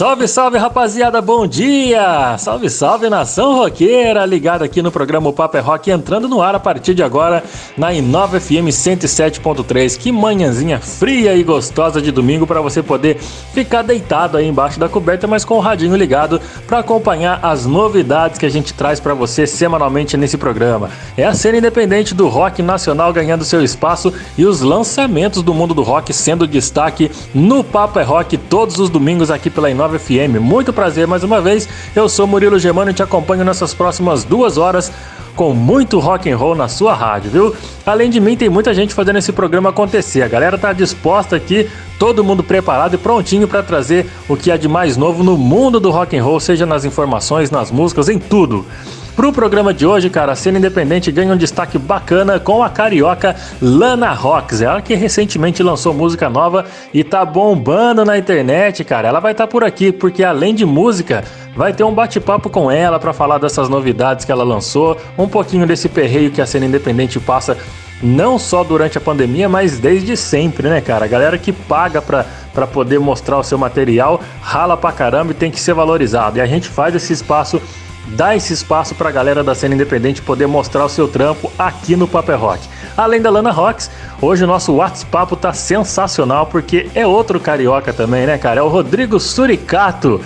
Salve, salve rapaziada, bom dia! Salve, salve nação roqueira, ligado aqui no programa o Papo é Rock, entrando no ar a partir de agora na Inova FM 107.3. Que manhãzinha fria e gostosa de domingo para você poder ficar deitado aí embaixo da coberta, mas com o radinho ligado para acompanhar as novidades que a gente traz para você semanalmente nesse programa. É a cena independente do rock nacional ganhando seu espaço e os lançamentos do mundo do rock sendo destaque no Papo é Rock todos os domingos aqui pela Inova FM. Muito prazer mais uma vez. Eu sou Murilo Germano e te acompanho nessas próximas duas horas com muito rock and roll na sua rádio, viu? Além de mim, tem muita gente fazendo esse programa acontecer. A galera tá disposta aqui, todo mundo preparado e prontinho para trazer o que há de mais novo no mundo do rock and roll, seja nas informações, nas músicas, em tudo. Pro programa de hoje, cara, a cena independente ganha um destaque bacana com a carioca Lana Rocks. Ela que recentemente lançou música nova e tá bombando na internet, cara. Ela vai estar tá por aqui porque além de música, vai ter um bate-papo com ela para falar dessas novidades que ela lançou, um pouquinho desse perreio que a cena independente passa não só durante a pandemia, mas desde sempre, né, cara? A galera que paga pra, pra poder mostrar o seu material rala pra caramba e tem que ser valorizado. E a gente faz esse espaço dá esse espaço para a galera da cena independente poder mostrar o seu trampo aqui no Paper Rock. Além da Lana Rocks, hoje o nosso WhatsApp tá sensacional porque é outro carioca também, né, cara? É o Rodrigo Suricato.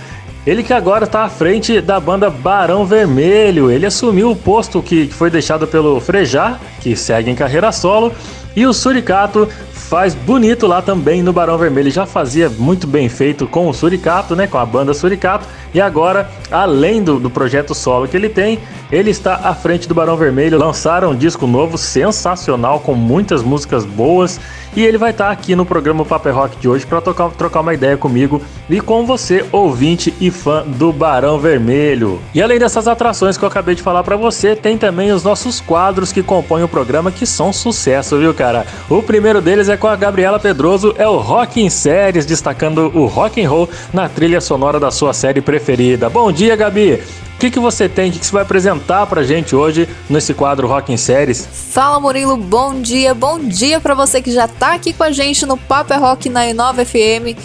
Ele que agora está à frente da banda Barão Vermelho. Ele assumiu o posto que foi deixado pelo Frejá, que segue em carreira solo, e o Suricato faz bonito lá também no Barão Vermelho. Já fazia muito bem feito com o Suricato, né? Com a banda Suricato. E agora, além do, do projeto solo que ele tem, ele está à frente do Barão Vermelho. Lançaram um disco novo sensacional com muitas músicas boas. E ele vai estar aqui no programa Paper Rock de hoje para trocar uma ideia comigo e com você, ouvinte e fã do Barão Vermelho. E além dessas atrações que eu acabei de falar para você, tem também os nossos quadros que compõem o programa que são sucesso, viu, cara? O primeiro deles é com a Gabriela Pedroso, é o Rock em Séries, destacando o rock and roll na trilha sonora da sua série preferida. Bom dia, Gabi! O que, que você tem, o que, que você vai apresentar pra gente hoje nesse quadro Rock em Séries? Fala Murilo, bom dia, bom dia para você que já tá aqui com a gente no Paper Rock na Inova FM.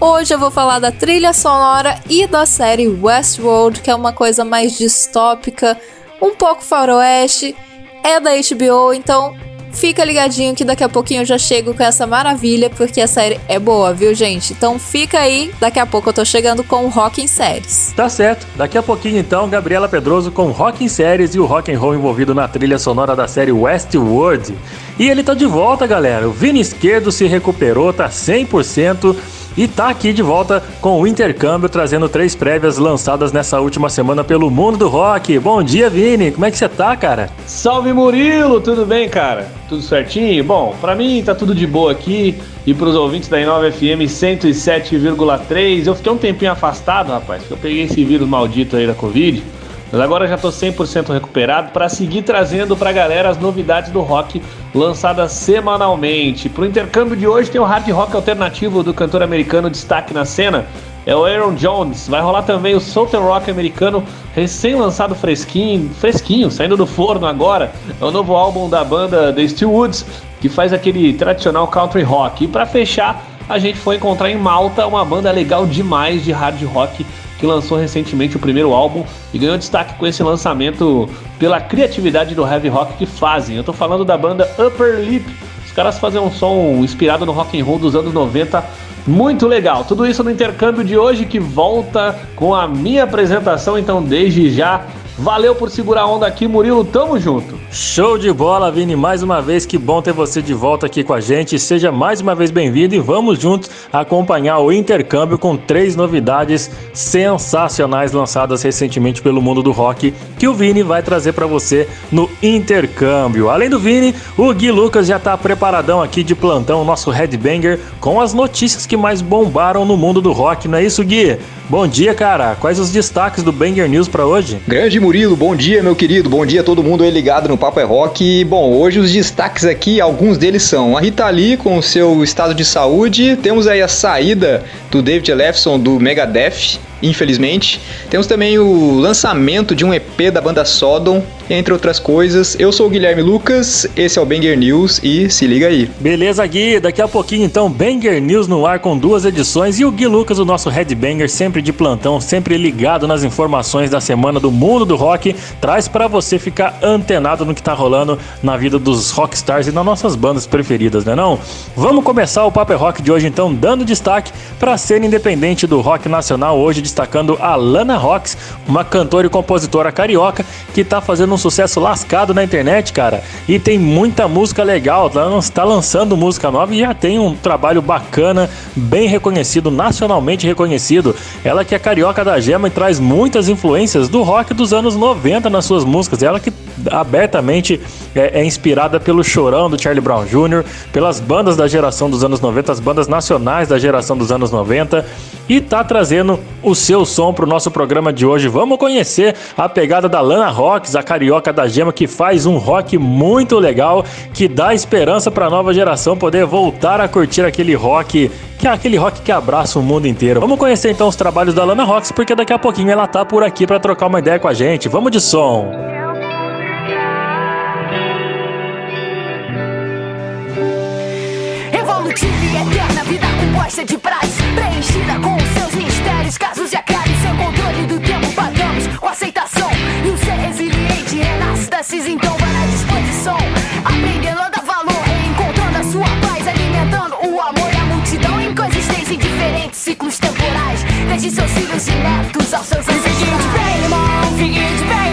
Hoje eu vou falar da trilha sonora e da série Westworld, que é uma coisa mais distópica, um pouco faroeste, é da HBO, então Fica ligadinho que daqui a pouquinho eu já chego com essa maravilha, porque a série é boa, viu, gente? Então fica aí, daqui a pouco eu tô chegando com o Rock em Séries. Tá certo. Daqui a pouquinho então, Gabriela Pedroso com Rock em Séries e o rock and roll envolvido na trilha sonora da série Westworld. E ele tá de volta, galera. O Vini Esquerdo se recuperou, tá 100% e tá aqui de volta com o intercâmbio, trazendo três prévias lançadas nessa última semana pelo mundo do rock. Bom dia, Vini, como é que você tá, cara? Salve Murilo, tudo bem, cara? Tudo certinho? Bom, para mim tá tudo de boa aqui e pros ouvintes da Inova FM 107,3. Eu fiquei um tempinho afastado, rapaz, porque eu peguei esse vírus maldito aí da Covid. Mas agora já estou 100% recuperado para seguir trazendo para a galera as novidades do rock lançadas semanalmente. Para o intercâmbio de hoje tem o hard rock alternativo do cantor americano destaque na cena, é o Aaron Jones. Vai rolar também o Southern Rock americano recém-lançado fresquinho, fresquinho, saindo do forno agora. É o novo álbum da banda The Steelwoods, que faz aquele tradicional country rock. E para fechar, a gente foi encontrar em Malta uma banda legal demais de hard rock que lançou recentemente o primeiro álbum e ganhou destaque com esse lançamento pela criatividade do heavy rock que fazem. Eu tô falando da banda Upper Lip. Os caras fazem um som inspirado no rock and roll dos anos 90 muito legal. Tudo isso no intercâmbio de hoje que volta com a minha apresentação, então desde já Valeu por segurar a onda aqui, Murilo. Tamo junto. Show de bola, Vini. Mais uma vez, que bom ter você de volta aqui com a gente. Seja mais uma vez bem-vindo e vamos juntos acompanhar o intercâmbio com três novidades sensacionais lançadas recentemente pelo mundo do rock que o Vini vai trazer para você no intercâmbio. Além do Vini, o Gui Lucas já tá preparadão aqui de plantão, nosso headbanger, com as notícias que mais bombaram no mundo do rock, não é isso, Gui? Bom dia, cara. Quais os destaques do Banger News para hoje? Grande Murilo, bom dia, meu querido. Bom dia a todo mundo aí ligado no Papo é Rock. E, bom, hoje os destaques aqui, alguns deles são a Rita Lee com o seu estado de saúde. Temos aí a saída do David Lefson do Megadeth infelizmente. Temos também o lançamento de um EP da banda Sodom, entre outras coisas. Eu sou o Guilherme Lucas, esse é o Banger News e se liga aí. Beleza, Gui, daqui a pouquinho então Banger News no ar com duas edições e o Gui Lucas, o nosso headbanger, sempre de plantão, sempre ligado nas informações da semana do mundo do rock, traz para você ficar antenado no que tá rolando na vida dos rockstars e nas nossas bandas preferidas, né não? Vamos começar o Paper Rock de hoje então dando destaque para a cena independente do rock nacional, hoje destacando a Lana Rocks, uma cantora e compositora carioca que tá fazendo um sucesso lascado na internet, cara, e tem muita música legal, tá, tá lançando música nova e já tem um trabalho bacana, bem reconhecido, nacionalmente reconhecido. Ela que é carioca da gema e traz muitas influências do rock dos anos 90 nas suas músicas. Ela que abertamente é, é, inspirada pelo Chorão do Charlie Brown Jr., pelas bandas da geração dos anos 90, as bandas nacionais da geração dos anos 90, e tá trazendo o seu som pro nosso programa de hoje. Vamos conhecer a pegada da Lana Rocks, a carioca da gema, que faz um rock muito legal, que dá esperança para a nova geração poder voltar a curtir aquele rock que é aquele rock que abraça o mundo inteiro. Vamos conhecer então os trabalhos da Lana Rocks, porque daqui a pouquinho ela tá por aqui para trocar uma ideia com a gente. Vamos de som! Composta de praz Preenchida com os seus mistérios, casos e acaros Sem controle do tempo pagamos com aceitação E o ser resiliente renasce da cinza Então vai na disposição. Aprendendo a dar valor Encontrando a sua paz Alimentando o amor e a multidão Em coexistência em diferentes ciclos temporais. Desde seus filhos e netos aos seus ancestrais. Fique de bem, irmão, fique de bem,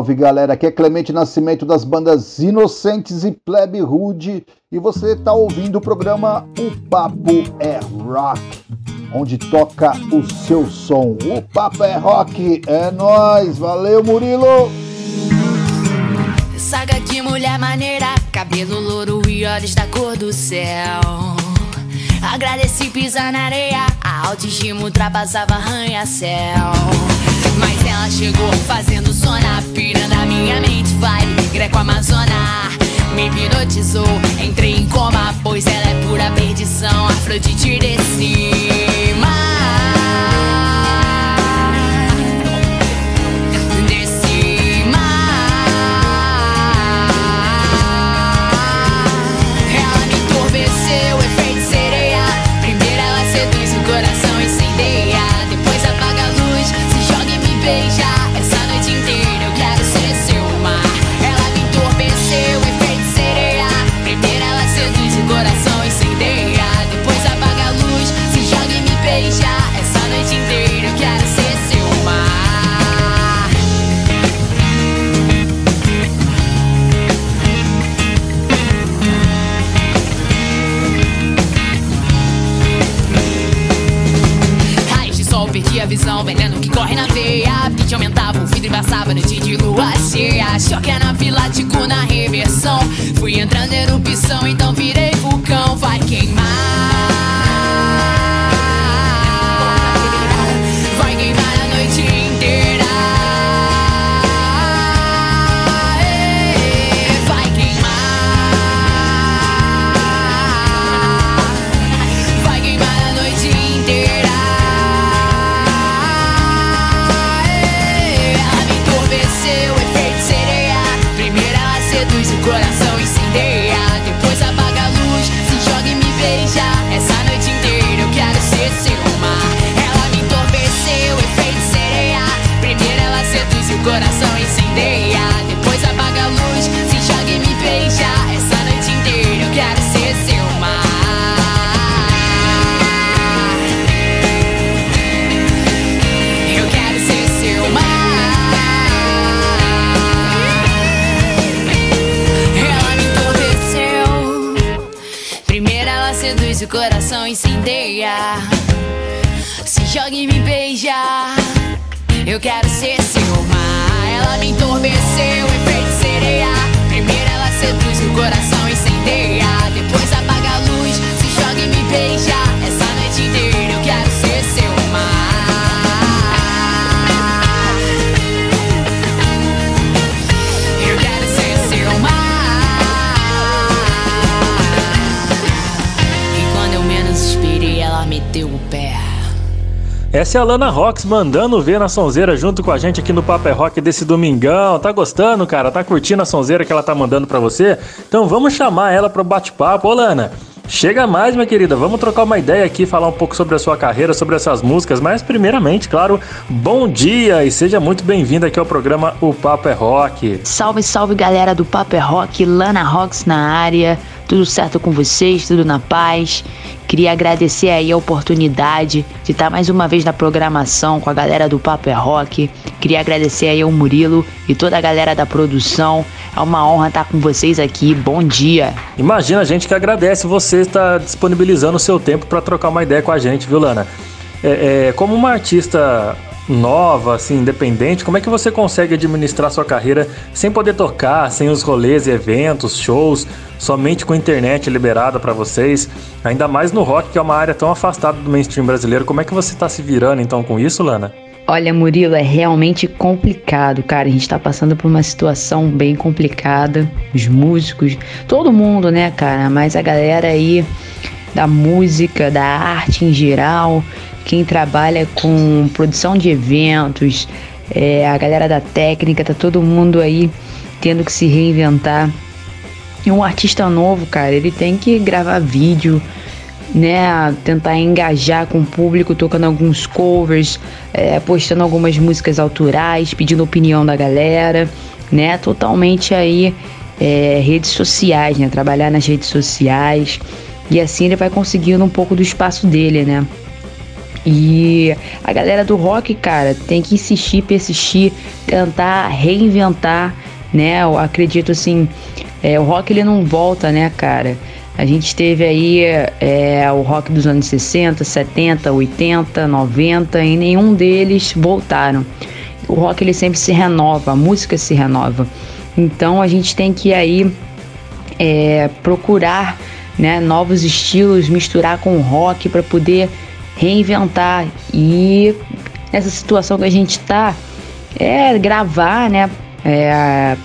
Salve, galera, aqui é Clemente Nascimento das bandas Inocentes e Plebe Rude e você está ouvindo o programa O Papo é Rock, onde toca o seu som. O Papo é Rock, é nós, valeu Murilo! Saga de mulher maneira, cabelo louro e olhos da cor do céu. Agradeci pisar na areia, a autoestima ultrapassava arranha-céu. Ela chegou fazendo som na pira da minha mente vibe com a Amazona. Me hipnotizou, entrei em coma, pois ela é pura perdição. Afrodite de Essa é a Lana Rocks mandando ver na sonzeira junto com a gente aqui no Papo é Rock desse domingão. Tá gostando, cara? Tá curtindo a sonzeira que ela tá mandando pra você? Então vamos chamar ela pro bate-papo. Ô, Lana, chega mais, minha querida. Vamos trocar uma ideia aqui, falar um pouco sobre a sua carreira, sobre essas músicas. Mas, primeiramente, claro, bom dia e seja muito bem-vinda aqui ao programa O Papo é Rock. Salve, salve galera do Papo é Rock, Lana Rocks na área, tudo certo com vocês, tudo na paz. Queria agradecer aí a oportunidade de estar mais uma vez na programação com a galera do Papo é Rock. Queria agradecer aí ao Murilo e toda a galera da produção. É uma honra estar com vocês aqui. Bom dia. Imagina a gente que agradece você estar disponibilizando o seu tempo para trocar uma ideia com a gente, viu, Lana? É, é, como uma artista nova, assim, independente, como é que você consegue administrar sua carreira sem poder tocar, sem os rolês, eventos, shows, somente com internet liberada para vocês? Ainda mais no rock, que é uma área tão afastada do mainstream brasileiro. Como é que você tá se virando então com isso, Lana? Olha, Murilo, é realmente complicado, cara. A gente tá passando por uma situação bem complicada. Os músicos, todo mundo, né, cara? Mas a galera aí da música, da arte em geral, quem trabalha com produção de eventos, é, a galera da técnica, tá todo mundo aí tendo que se reinventar. E um artista novo, cara, ele tem que gravar vídeo, né, tentar engajar com o público, tocando alguns covers, é, postando algumas músicas autorais, pedindo opinião da galera, né, totalmente aí é, redes sociais, né, trabalhar nas redes sociais e assim ele vai conseguindo um pouco do espaço dele, né. E a galera do rock, cara, tem que insistir, persistir, tentar reinventar, né? Eu acredito assim, é, o rock ele não volta, né, cara? A gente teve aí é, o rock dos anos 60, 70, 80, 90 e nenhum deles voltaram. O rock ele sempre se renova, a música se renova. Então a gente tem que aí é, procurar né, novos estilos, misturar com rock para poder reinventar. E nessa situação que a gente está, é gravar, né? É,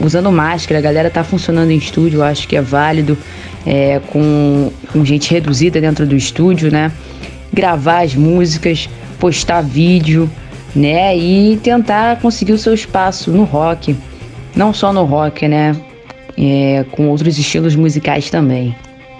usando máscara, a galera tá funcionando em estúdio, acho que é válido, é, com, com gente reduzida dentro do estúdio, né? Gravar as músicas, postar vídeo, né? E tentar conseguir o seu espaço no rock. Não só no rock, né? É, com outros estilos musicais também.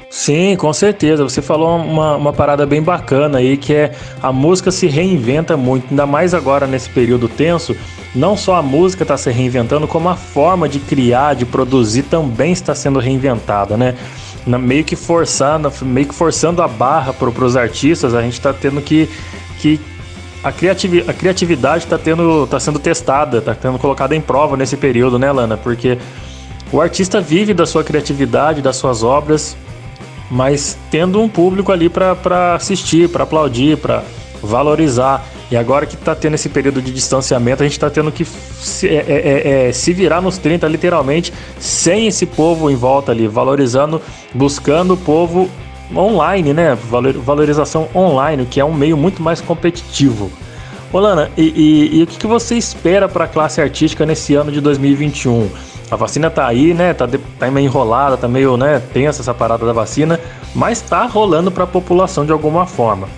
Sim, com certeza. Você falou uma, uma parada bem bacana aí, que é a música se reinventa muito, ainda mais agora nesse período tenso. Não só a música está se reinventando, como a forma de criar, de produzir também está sendo reinventada, né? Na, meio que forçando, meio que forçando a barra para os artistas, a gente está tendo que, que a, criativi a criatividade está tendo, tá sendo testada, está sendo colocada em prova nesse período, né, Lana? Porque o artista vive da sua criatividade, das suas obras, mas tendo um público ali para assistir, para aplaudir, para valorizar. E agora que está tendo esse período de distanciamento, a gente está tendo que se, é, é, é, se, virar nos 30, literalmente, sem esse povo em volta ali, valorizando, buscando o povo online, né? Valorização online, que é um meio muito mais competitivo. Olana, e, e, e o que, que você espera para a classe artística nesse ano de 2021? A vacina tá aí, né? Tá, tá meio enrolada, tá meio, né, tensa essa parada da vacina, mas tá rolando para a população de alguma forma.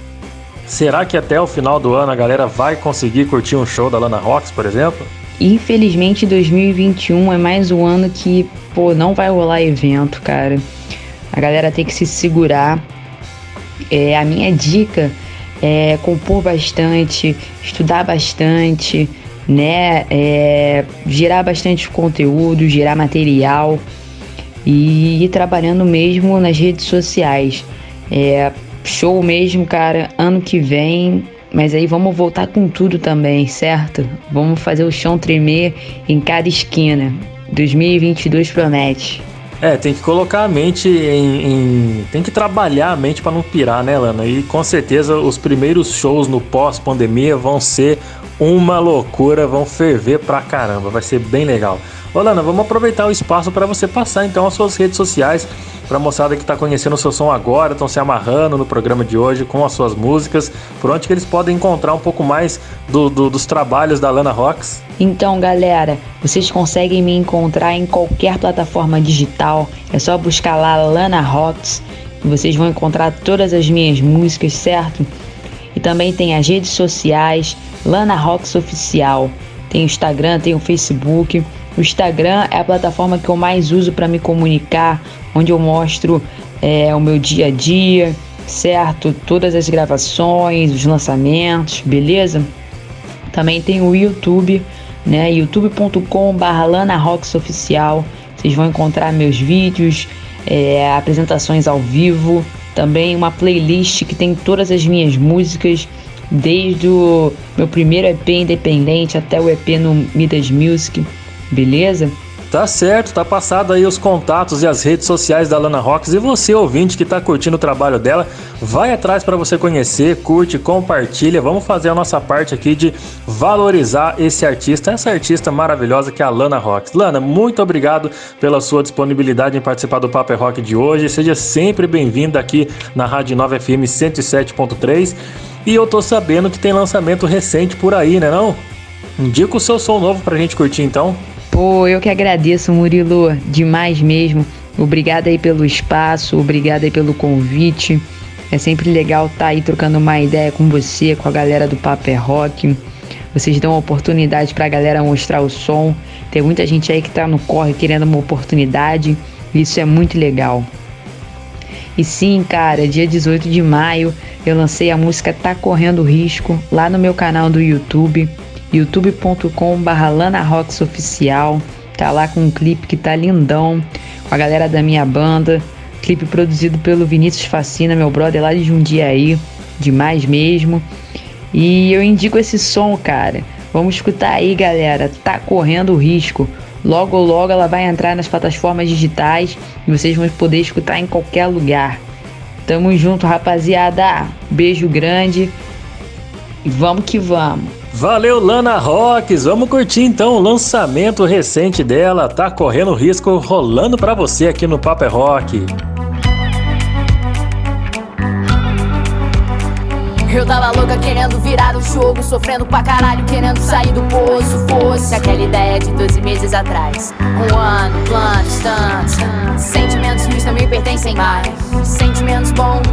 Será que até o final do ano a galera vai conseguir curtir um show da Lana Rocks, por exemplo? Infelizmente 2021 é mais um ano que, pô, não vai rolar evento, cara. A galera tem que se segurar. É, a minha dica é compor bastante, estudar bastante, né? É, gerar bastante conteúdo, gerar material e ir trabalhando mesmo nas redes sociais. É, show mesmo, cara, ano que vem. Mas aí vamos voltar com tudo também, certo? Vamos fazer o chão tremer em cada esquina. 2022 promete. É, tem que colocar a mente em. em... tem que trabalhar a mente para não pirar, né, Lana? E com certeza os primeiros shows no pós-pandemia vão ser uma loucura, vão ferver pra caramba, vai ser bem legal. Ô Lana, vamos aproveitar o espaço para você passar então as suas redes sociais para a moçada que está conhecendo o seu som agora, estão se amarrando no programa de hoje com as suas músicas, por onde que eles podem encontrar um pouco mais do, do, dos trabalhos da Lana Rocks? Então, galera, vocês conseguem me encontrar em qualquer plataforma digital, é só buscar lá Lana Rocks e vocês vão encontrar todas as minhas músicas, certo? E também tem as redes sociais, Lana Rocks Oficial. Tem o Instagram, tem o Facebook. O Instagram é a plataforma que eu mais uso para me comunicar, onde eu mostro é, o meu dia a dia, certo? Todas as gravações, os lançamentos, beleza? Também tem o YouTube, né? youtube.com/lana Oficial. Vocês vão encontrar meus vídeos, é, apresentações ao vivo, também uma playlist que tem todas as minhas músicas desde o meu primeiro EP independente até o EP no Midas Music, beleza? Tá certo, tá passado aí os contatos e as redes sociais da Lana Rocks e você ouvinte que tá curtindo o trabalho dela, vai atrás para você conhecer, curte, compartilha. Vamos fazer a nossa parte aqui de valorizar esse artista, essa artista maravilhosa que é a Lana Rocks. Lana, muito obrigado pela sua disponibilidade em participar do Paper Rock de hoje. Seja sempre bem-vinda aqui na Rádio 9 FM 107.3. E eu tô sabendo que tem lançamento recente por aí, né não? Indica o seu som novo pra gente curtir então. Pô, eu que agradeço, Murilo, demais mesmo. Obrigada aí pelo espaço, obrigada aí pelo convite. É sempre legal estar tá aí trocando uma ideia com você, com a galera do Paper Rock. Vocês dão oportunidade pra galera mostrar o som. Tem muita gente aí que tá no corre querendo uma oportunidade. Isso é muito legal. E sim, cara, dia 18 de maio eu lancei a música Tá Correndo Risco lá no meu canal do YouTube, youtube.com/lana oficial. Tá lá com um clipe que tá lindão com a galera da minha banda. Clipe produzido pelo Vinícius Facina, meu brother lá de Jundiaí, demais mesmo. E eu indico esse som, cara. Vamos escutar aí, galera. Tá correndo risco. Logo, logo ela vai entrar nas plataformas digitais e vocês vão poder escutar em qualquer lugar. Tamo junto, rapaziada. Beijo grande e vamos que vamos. Valeu, Lana Rocks. Vamos curtir então o lançamento recente dela. Tá correndo risco rolando para você aqui no Paper Rock. Eu tava louca querendo virar o jogo, sofrendo pra caralho, querendo sair do poço. Fosse aquela ideia de 12 meses atrás. Um ano, planos, tantos. Sentimentos ruins não me pertencem mais. Sentimentos bons,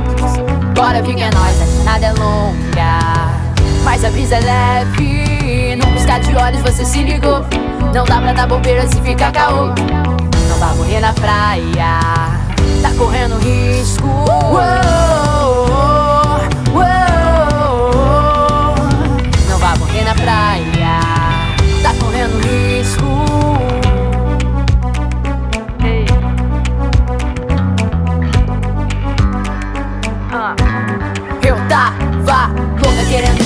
bora vi que é nóis, a jornada é longa. Mas a brisa é leve. Num piscar de olhos você se ligou. Não dá pra dar bobeira se ficar caô. Não vai morrer na praia. Tá correndo risco. Uou,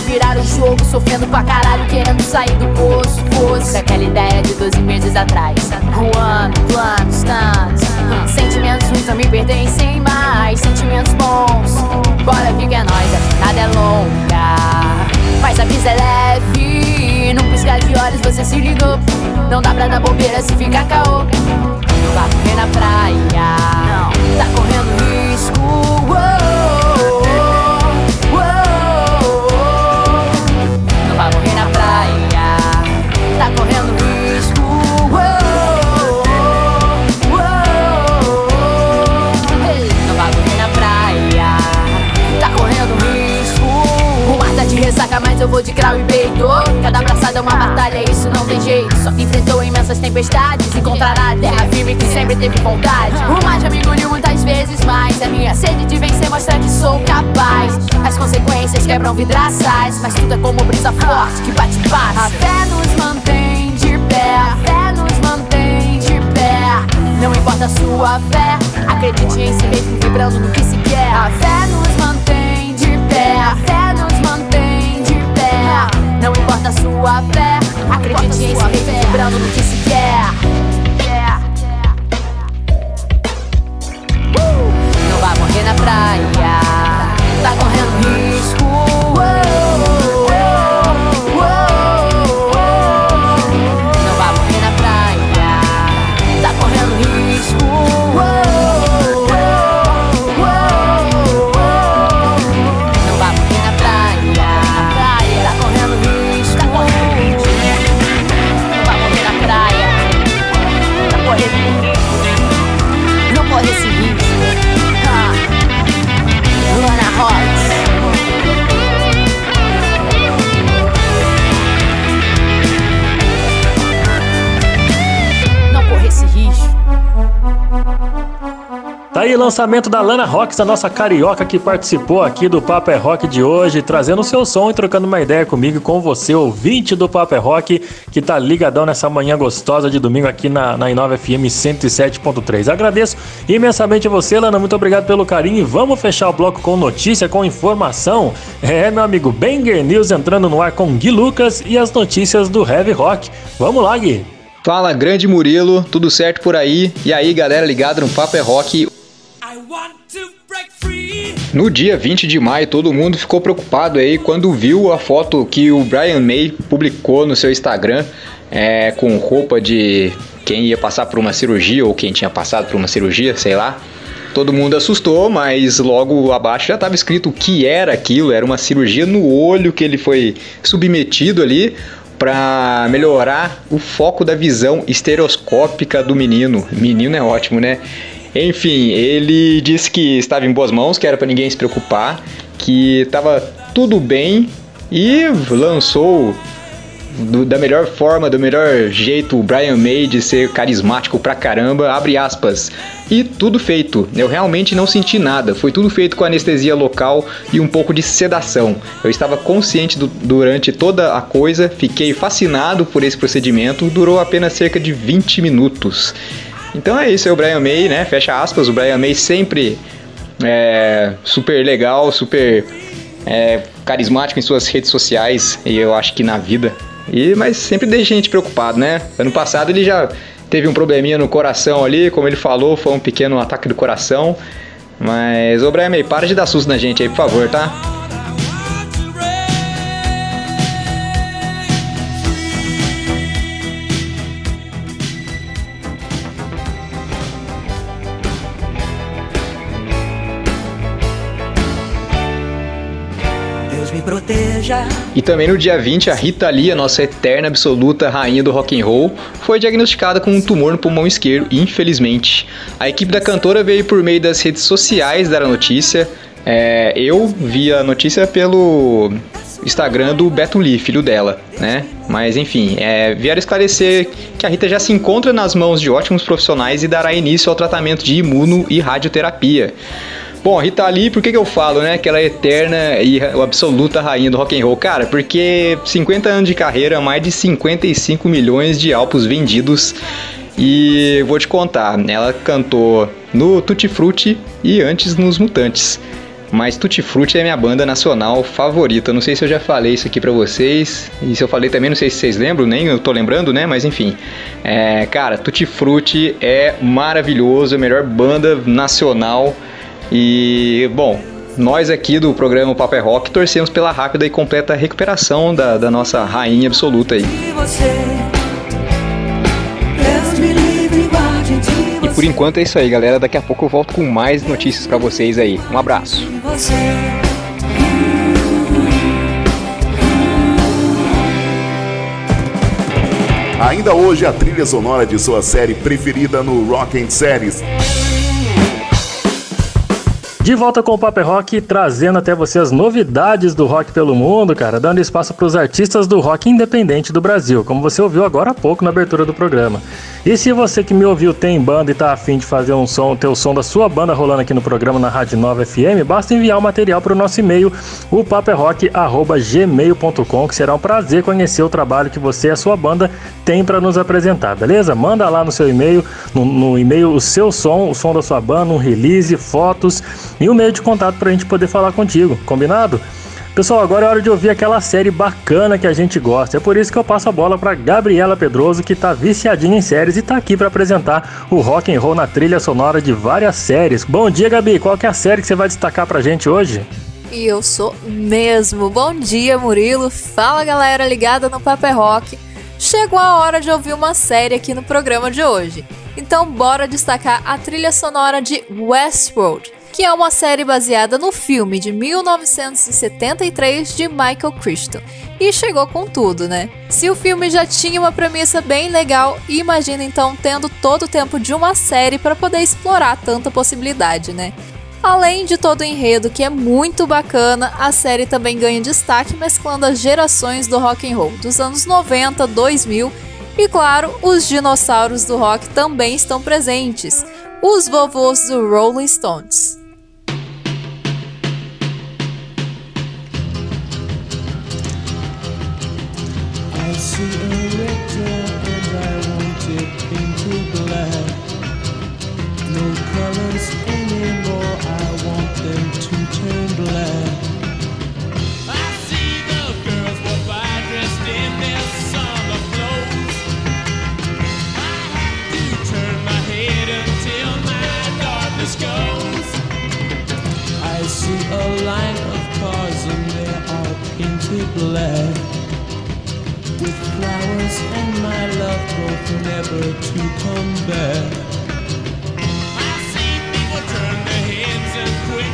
virar o jogo, sofrendo pra caralho, querendo sair do poço. Fosse aquela ideia de 12 meses atrás. Um ano, planos, tantos. Sentimentos ruins não me pertencem mais. Sentimentos bons, bora que é nóis, a jornada é longa. Mas a brisa é leve. Num piscar de olhos você se ligou. Não dá pra dar bobeira se ficar caô. Não vai correr na praia. Não, tá correndo risco. Eu vou de grau e peito. Cada abraçada é uma batalha, isso não tem jeito. Só que enfrentou imensas tempestades. Encontrará a terra firme que sempre teve vontade. O mar já me engoliu muitas vezes, mas a minha sede de vencer mostra que sou capaz. As consequências quebram vidraças, mas tudo é como brisa forte que bate e passa. A fé nos mantém de pé, a fé nos mantém de pé. Não importa a sua fé, acredite em si mesmo, vibrando no que se quer. A fé nos mantém de pé, a fé importa a sua fé, acredite em si vibrando no que se quer. Não vai morrer na praia, tá correndo risco. Lançamento da Lana Rocks, a nossa carioca que participou aqui do Papo é Rock de hoje, trazendo o seu som e trocando uma ideia comigo e com você, ouvinte do Papo é Rock, que tá ligadão nessa manhã gostosa de domingo aqui na, na Inova FM 107.3. Agradeço imensamente você, Lana, muito obrigado pelo carinho e vamos fechar o bloco com notícia, com informação. É, meu amigo Banger News entrando no ar com Gui Lucas e as notícias do Heavy Rock. Vamos lá, Gui. Fala, grande Murilo, tudo certo por aí? E aí, galera ligada no Papo é Rock. No dia 20 de maio, todo mundo ficou preocupado aí quando viu a foto que o Brian May publicou no seu Instagram é, com roupa de quem ia passar por uma cirurgia ou quem tinha passado por uma cirurgia, sei lá. Todo mundo assustou, mas logo abaixo já estava escrito o que era aquilo. Era uma cirurgia no olho que ele foi submetido ali para melhorar o foco da visão estereoscópica do menino. Menino é ótimo, né? Enfim, ele disse que estava em boas mãos, que era para ninguém se preocupar, que estava tudo bem e lançou do- da melhor forma, do melhor jeito, o Brian May de ser carismático pra caramba, abre aspas. E tudo feito. Eu realmente não senti nada. Foi tudo feito com anestesia local e um pouco de sedação. Eu estava consciente do- durante toda a coisa, fiquei fascinado por esse procedimento. Durou apenas cerca de 20 minutos. Então é isso, é o Brian May, né? Fecha aspas. O Brian May sempre é super legal, super é, carismático em suas redes sociais e eu acho que na vida. E, mas sempre deixa a gente preocupado, né? Ano passado ele já teve um probleminha no coração ali, como ele falou, foi um pequeno ataque do coração. Mas, ô Brian May, para de dar susto na gente aí, por favor, tá? E também no dia 20, a Rita Lee, a nossa eterna absoluta rainha do rock and roll, foi diagnosticada com um tumor no pulmão esquerdo, infelizmente. A equipe da cantora veio por meio das redes sociais dar a notícia. É, eu vi a notícia pelo Instagram do Beto Lee, filho dela, né? Mas enfim, é, vieram esclarecer que a Rita já se encontra nas mãos de ótimos profissionais e dará início ao tratamento de imuno e radioterapia. Bom, Rita Lee, por que, que eu falo, né, que ela é eterna e absoluta rainha do rock and roll? Cara, porque 50 anos de carreira, mais de 55 milhões de álbuns vendidos. E vou te contar, ela cantou no Tutti Frutti e antes nos Mutantes. Mas Tutti Frutti é minha banda nacional favorita. Não sei se eu já falei isso aqui pra vocês. E se eu falei também, não sei se vocês lembram, nem eu tô lembrando, né? Mas enfim. É, cara, Tutti Frutti é maravilhoso, a melhor banda nacional. E, bom, nós aqui do programa Paper é Rock torcemos pela rápida e completa recuperação da, da nossa rainha absoluta aí. E por enquanto é isso aí, galera. Daqui a pouco eu volto com mais notícias para vocês aí. Um abraço. Ainda hoje a trilha sonora de sua série preferida no Rock and Series. De volta com o Paper Rock, trazendo até você as novidades do rock pelo mundo, cara, dando espaço para os artistas do rock independente do Brasil, como você ouviu agora há pouco na abertura do programa. E se você que me ouviu tem banda e tá afim de fazer um som, ter o som da sua banda rolando aqui no programa na Rádio Nova FM, basta enviar o material para o nosso e-mail, o paperrock@gmail.com, que será um prazer conhecer o trabalho que você e a sua banda tem para nos apresentar, beleza? Manda lá no seu e-mail, no, no e-mail o seu som, o som da sua banda, um release, fotos e um meio de contato para a gente poder falar contigo, combinado? Pessoal, agora é hora de ouvir aquela série bacana que a gente gosta. É por isso que eu passo a bola para Gabriela Pedroso, que tá viciadinha em séries e tá aqui para apresentar o rock and roll na trilha sonora de várias séries. Bom dia, Gabi. Qual que é a série que você vai destacar pra gente hoje? E eu sou mesmo. Bom dia, Murilo. Fala, galera ligada no Paper Rock. Chegou a hora de ouvir uma série aqui no programa de hoje. Então, bora destacar a trilha sonora de Westworld que é uma série baseada no filme de 1973 de Michael Crichton. E chegou com tudo, né? Se o filme já tinha uma premissa bem legal, imagina então tendo todo o tempo de uma série para poder explorar tanta possibilidade, né? Além de todo o enredo que é muito bacana, a série também ganha destaque mesclando as gerações do rock and roll dos anos 90, 2000 e claro, os dinossauros do rock também estão presentes, os vovôs do Rolling Stones. No colors anymore, I want them to turn black. I see the girls go by dressed in their summer clothes. I have to turn my head until my darkness goes. I see a line of cars and they're painted black with flowers and my love both never to come back.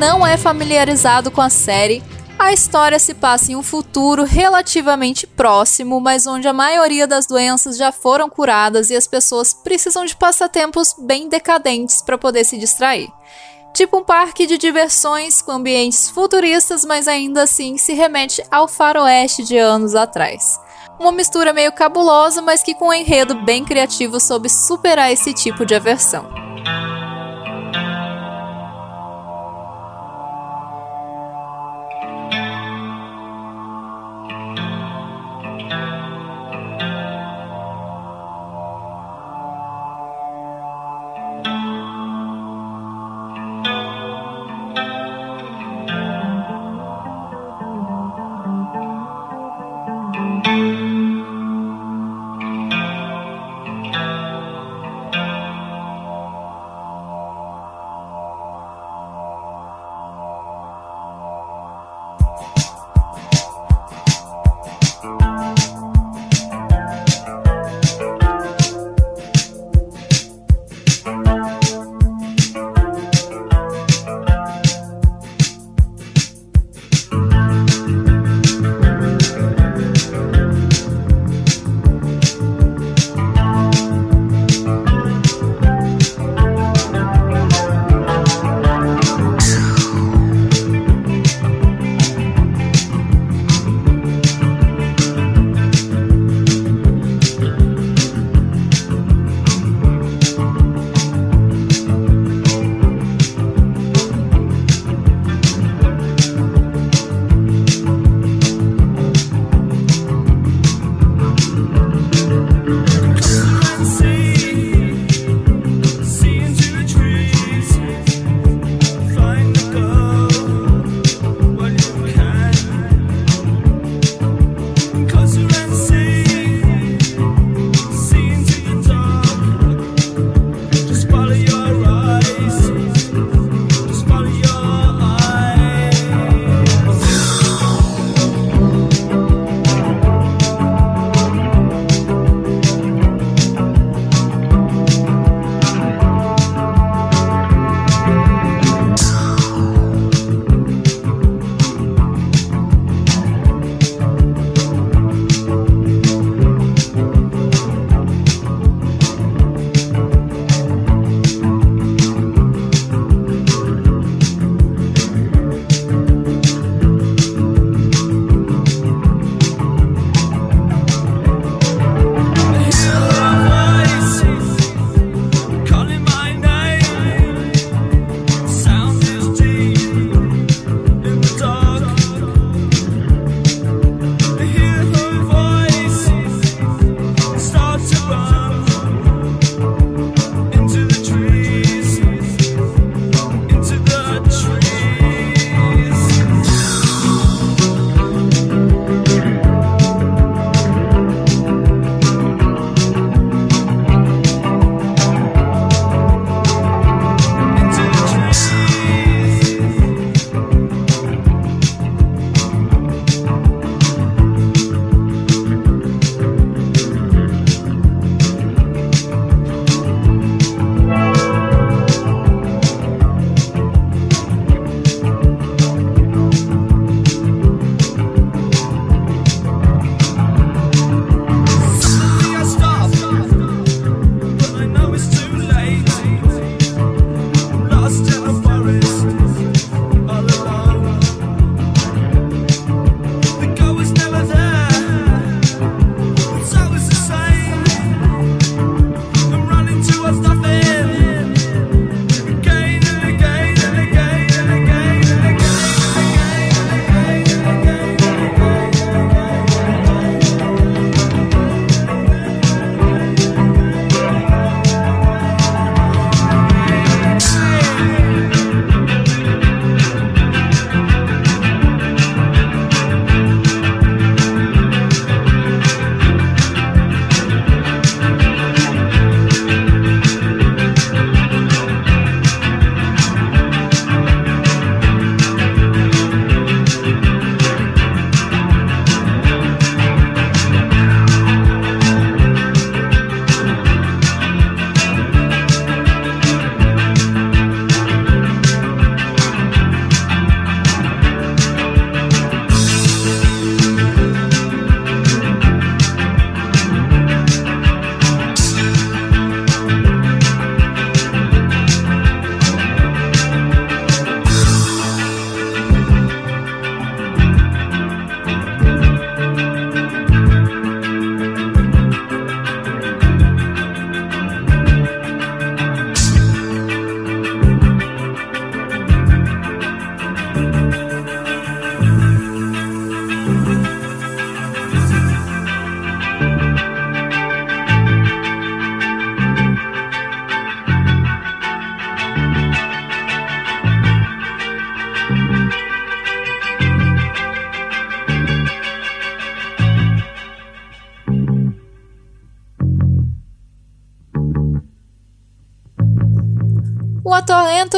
Não é familiarizado com a série, a história se passa em um futuro relativamente próximo, mas onde a maioria das doenças já foram curadas e as pessoas precisam de passatempos bem decadentes para poder se distrair. Tipo um parque de diversões com ambientes futuristas, mas ainda assim se remete ao faroeste de anos atrás. Uma mistura meio cabulosa, mas que com um enredo bem criativo soube superar esse tipo de aversão.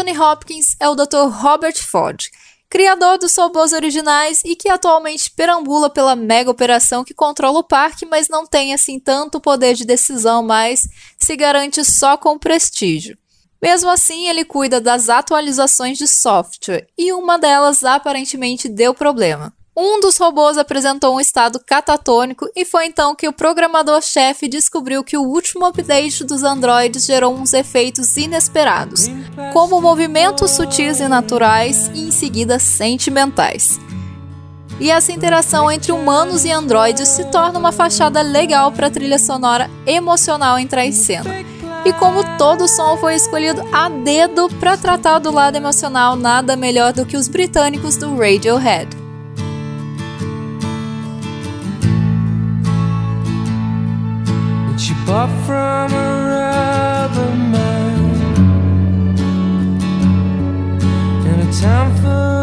Anthony Hopkins é o Dr. Robert Ford, criador dos robôs originais e que atualmente perambula pela mega operação que controla o parque, mas não tem assim tanto poder de decisão, mas se garante só com prestígio. Mesmo assim, ele cuida das atualizações de software e uma delas aparentemente deu problema. Um dos robôs apresentou um estado catatônico e foi então que o programador-chefe descobriu que o último update dos androides gerou uns efeitos inesperados, como movimentos sutis e naturais e em seguida sentimentais. E essa interação entre humanos e androides se torna uma fachada legal para a trilha sonora emocional entrar em cena. E como todo som foi escolhido a dedo para tratar do lado emocional, nada melhor do que os britânicos do Radiohead. Bought from a rubber man. In a town full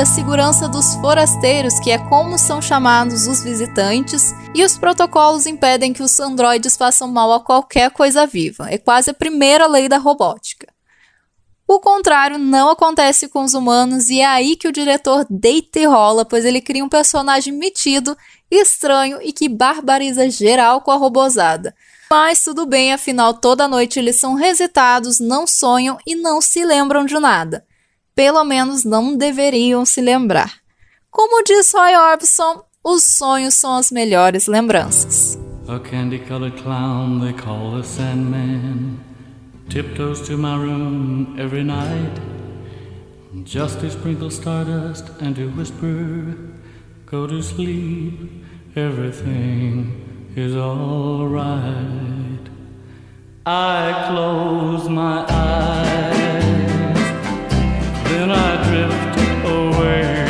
a segurança dos forasteiros, que é como são chamados os visitantes, e os protocolos impedem que os androides façam mal a qualquer coisa viva. É quase a primeira lei da robótica. O contrário não acontece com os humanos e é aí que o diretor deita e rola, pois ele cria um personagem metido, estranho e que barbariza geral com a robozada. Mas tudo bem, afinal toda noite eles são resetados, não sonham e não se lembram de nada. Pelo menos não deveriam se lembrar. Como diz Roy Orbison, os sonhos são as melhores lembranças. A candy-colored clown they call the Sandman tiptoes to my room every night just to sprinkle stardust and to whisper, "Go to sleep, everything is all right." I close my eyes, then I drift away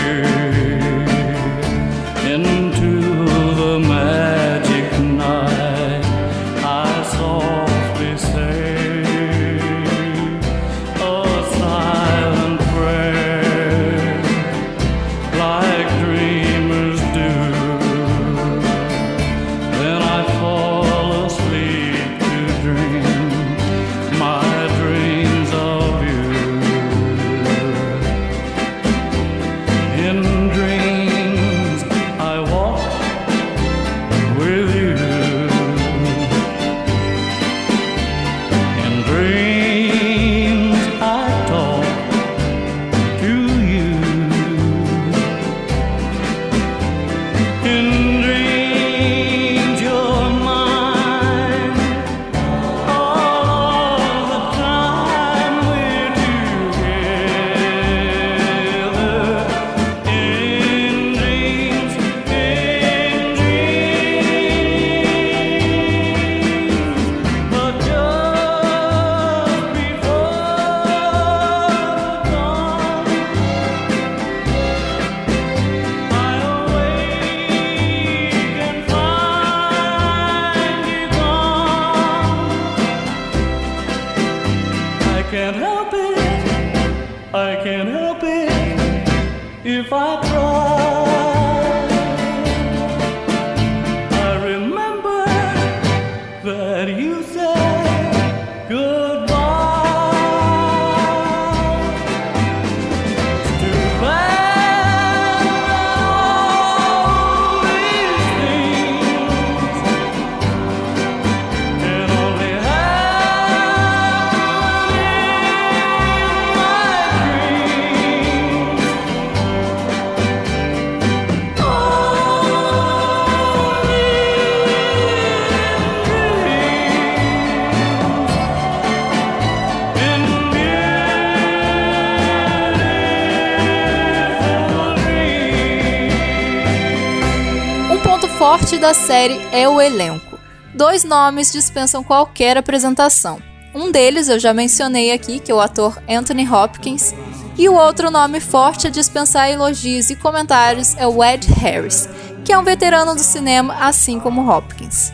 da série é o elenco. Dois nomes dispensam qualquer apresentação. Um deles eu já mencionei aqui, que é o ator Anthony Hopkins, e o outro nome forte a dispensar elogios e comentários é o Ed Harris, que é um veterano do cinema, assim como Hopkins.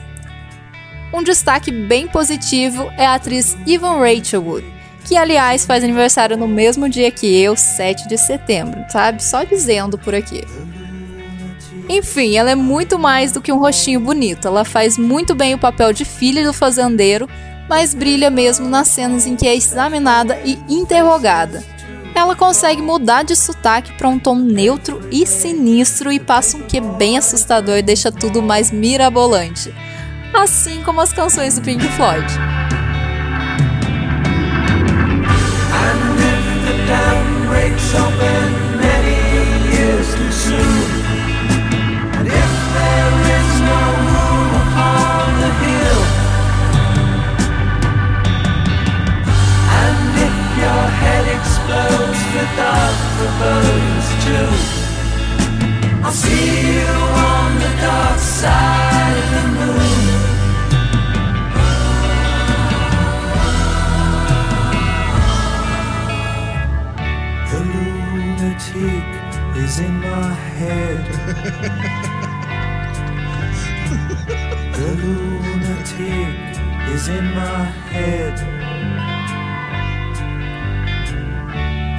Um destaque bem positivo é a atriz Yvonne Rachel Wood, que aliás faz aniversário no mesmo dia que eu, 7 de setembro, sabe? Só dizendo por aqui. Enfim, ela é muito mais do que um rostinho bonito. Ela faz muito bem o papel de filha do fazendeiro, mas brilha mesmo nas cenas em que é examinada e interrogada. Ela consegue mudar de sotaque para um tom neutro e sinistro e passa um que bem assustador e deixa tudo mais mirabolante. Assim como as canções do Pink Floyd. dam the dark burns too. I'll see you on the dark side of the moon. The lunatic is in my head. the lunatic is in my head.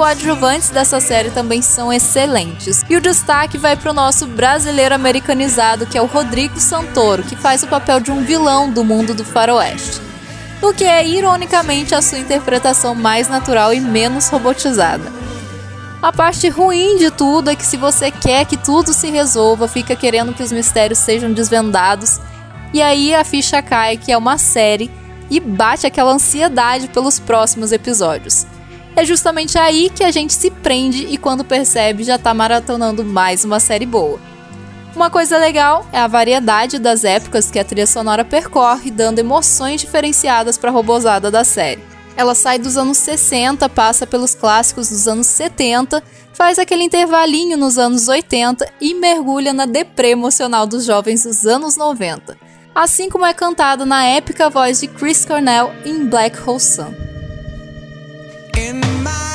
Coadjuvantes dessa série também são excelentes. E o destaque vai para o nosso brasileiro americanizado, que é o Rodrigo Santoro, que faz o papel de um vilão do mundo do faroeste. O que é, ironicamente, a sua interpretação mais natural e menos robotizada. A parte ruim de tudo é que se você quer que tudo se resolva, fica querendo que os mistérios sejam desvendados, e aí a ficha cai que é uma série e bate aquela ansiedade pelos próximos episódios. É justamente aí que a gente se prende e quando percebe já tá maratonando mais uma série boa. Uma coisa legal é a variedade das épocas que a trilha sonora percorre, dando emoções diferenciadas para a robozada da série. Ela sai dos anos 60, passa pelos clássicos dos anos 70, faz aquele intervalinho nos anos 80 e mergulha na deprê emocional dos jovens dos anos 90. Assim como é cantada na épica voz de Chris Cornell em Black Hole Sun. In my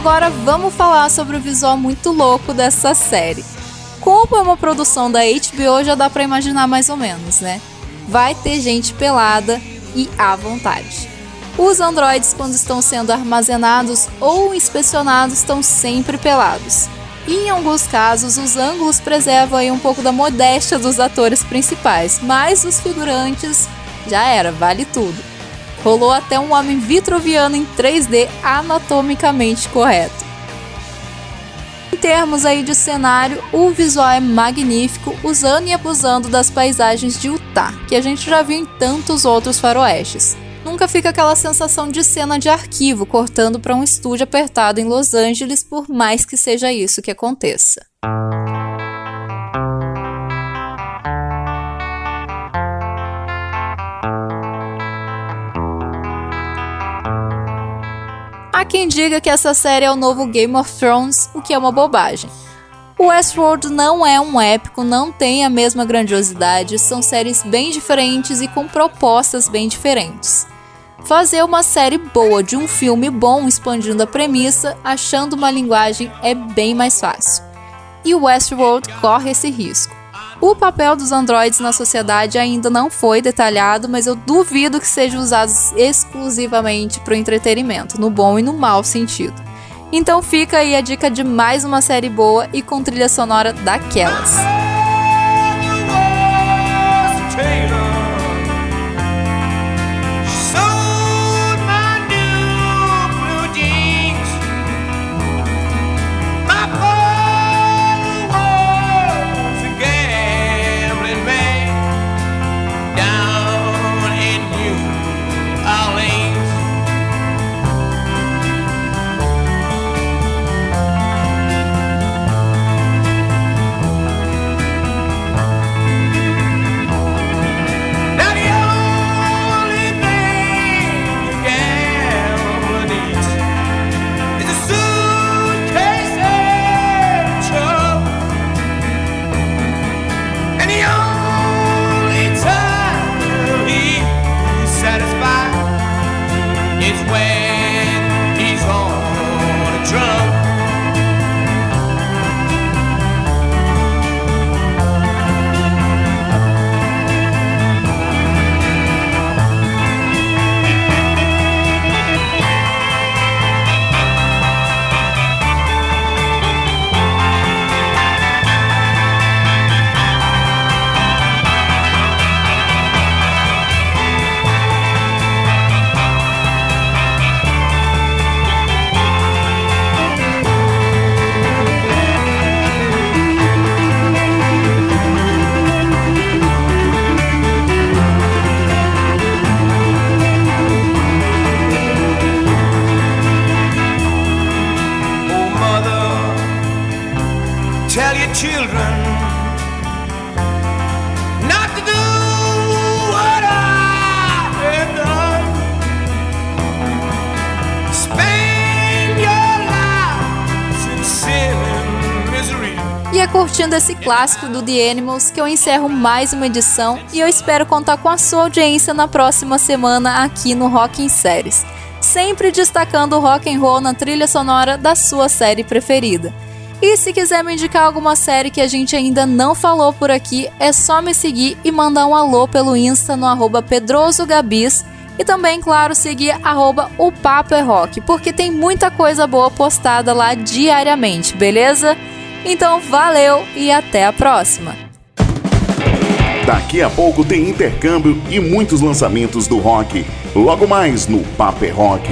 agora vamos falar sobre o visual muito louco dessa série. Como é uma produção da HBO, já dá pra imaginar mais ou menos, né? Vai ter gente pelada e à vontade. Os androides, quando estão sendo armazenados ou inspecionados, estão sempre pelados. E em alguns casos, os ângulos preservam um pouco da modéstia dos atores principais, mas os figurantes já era, vale tudo. Rolou até um homem vitruviano em 3D anatomicamente correto. Em termos aí de cenário, o visual é magnífico, usando e abusando das paisagens de Utah, que a gente já viu em tantos outros faroestes. Nunca fica aquela sensação de cena de arquivo cortando para um estúdio apertado em Los Angeles, por mais que seja isso que aconteça. Há quem diga que essa série é o novo Game of Thrones, o que é uma bobagem. O Westworld não é um épico, não tem a mesma grandiosidade, são séries bem diferentes e com propostas bem diferentes. Fazer uma série boa de um filme bom expandindo a premissa, achando uma linguagem é bem mais fácil. E o Westworld corre esse risco. O papel dos androides na sociedade ainda não foi detalhado, mas eu duvido que sejam usados exclusivamente para o entretenimento, no bom e no mau sentido. Então fica aí a dica de mais uma série boa e com trilha sonora daquelas. Curtindo esse clássico do The Animals que eu encerro mais uma edição e eu espero contar com a sua audiência na próxima semana aqui no Rock em Séries. Sempre destacando o rock and roll na trilha sonora da sua série preferida. E se quiser me indicar alguma série que a gente ainda não falou por aqui, é só me seguir e mandar um alô pelo Insta no arroba pedrosogabis e também, claro, seguir arroba o Papo é Rock, porque tem muita coisa boa postada lá diariamente, beleza? Então valeu e até a próxima! Daqui a pouco tem intercâmbio e muitos lançamentos do rock. Logo mais no Paper Rock.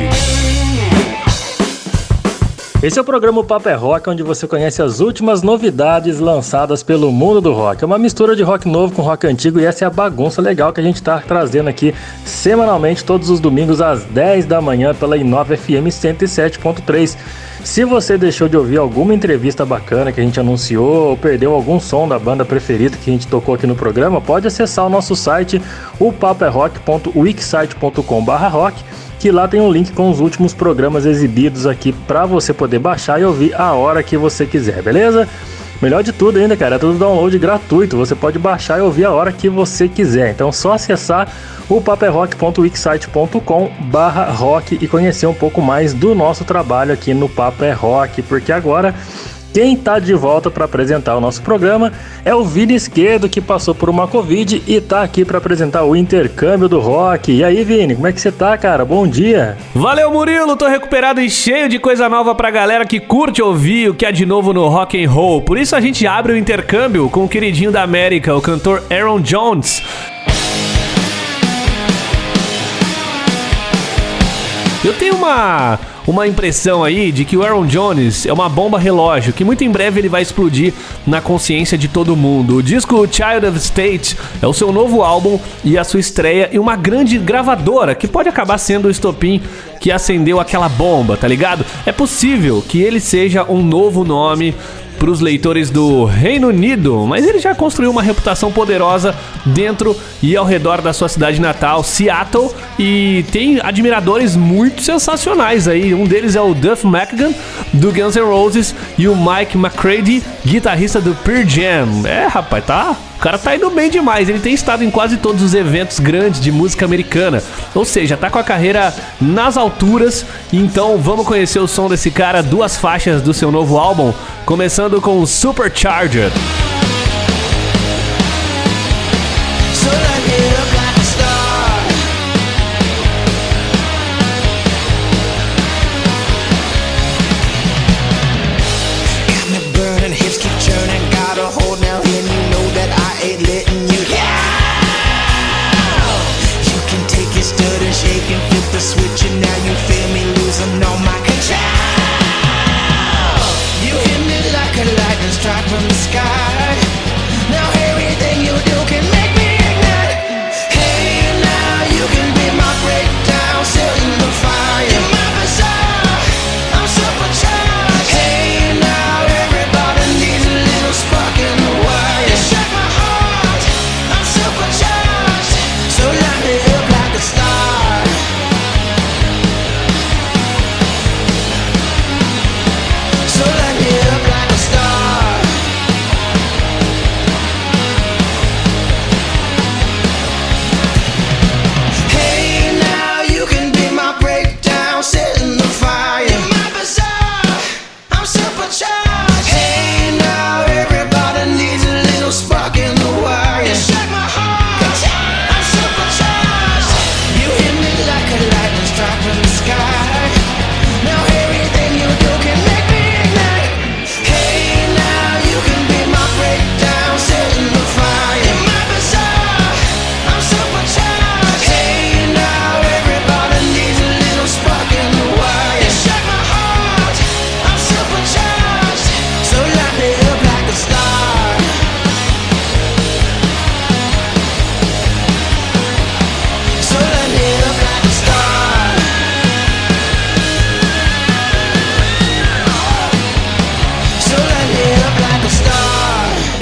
Esse é o programa Papo é Rock, onde você conhece as últimas novidades lançadas pelo mundo do rock. É uma mistura de rock novo com rock antigo e essa é a bagunça legal que a gente está trazendo aqui semanalmente, todos os domingos às 10 da manhã pela Inova FM 107.3. Se você deixou de ouvir alguma entrevista bacana que a gente anunciou ou perdeu algum som da banda preferida que a gente tocou aqui no programa, pode acessar o nosso site, o paperrock.wixsite.com.br que lá tem um link com os últimos programas exibidos aqui para você poder baixar e ouvir a hora que você quiser, beleza? Melhor de tudo ainda, cara, é tudo download gratuito. Você pode baixar e ouvir a hora que você quiser. Então, só acessar o paperrock.wixsite.com barra rock e conhecer um pouco mais do nosso trabalho aqui no Paper Rock, porque agora quem tá de volta para apresentar o nosso programa é o Vini Esquerdo, que passou por uma Covid e tá aqui para apresentar o intercâmbio do rock. E aí, Vini, como é que você tá, cara? Bom dia. Valeu, Murilo! Tô recuperado e cheio de coisa nova pra galera que curte ouvir o que há de novo no rock and roll. Por isso a gente abre o intercâmbio com o queridinho da América, o cantor Aaron Jones. Eu tenho uma, uma impressão aí de que o Aaron Jones é uma bomba relógio, que muito em breve ele vai explodir na consciência de todo mundo. O disco Child of State é o seu novo álbum e a sua estreia em uma grande gravadora, que pode acabar sendo o estopim que acendeu aquela bomba, tá ligado? É possível que ele seja um novo nome para os leitores do Reino Unido, mas ele já construiu uma reputação poderosa dentro e ao redor da sua cidade natal, Seattle, e tem admiradores muito sensacionais aí. Um deles é o Duff McKagan do Guns N' Roses e o Mike McCready, guitarrista do Pearl Jam. É, rapaz, tá o cara tá indo bem demais, ele tem estado em quase todos os eventos grandes de música americana. Ou seja, tá com a carreira nas alturas. Então vamos conhecer o som desse cara, duas faixas do seu novo álbum, começando com Supercharger. the switch and now you feel me losing all my control. You hit me like a lightning strike from the sky.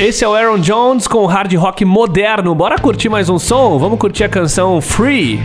Esse é o Aaron Jones com hard rock moderno. Bora curtir mais um som? Vamos curtir a canção Free.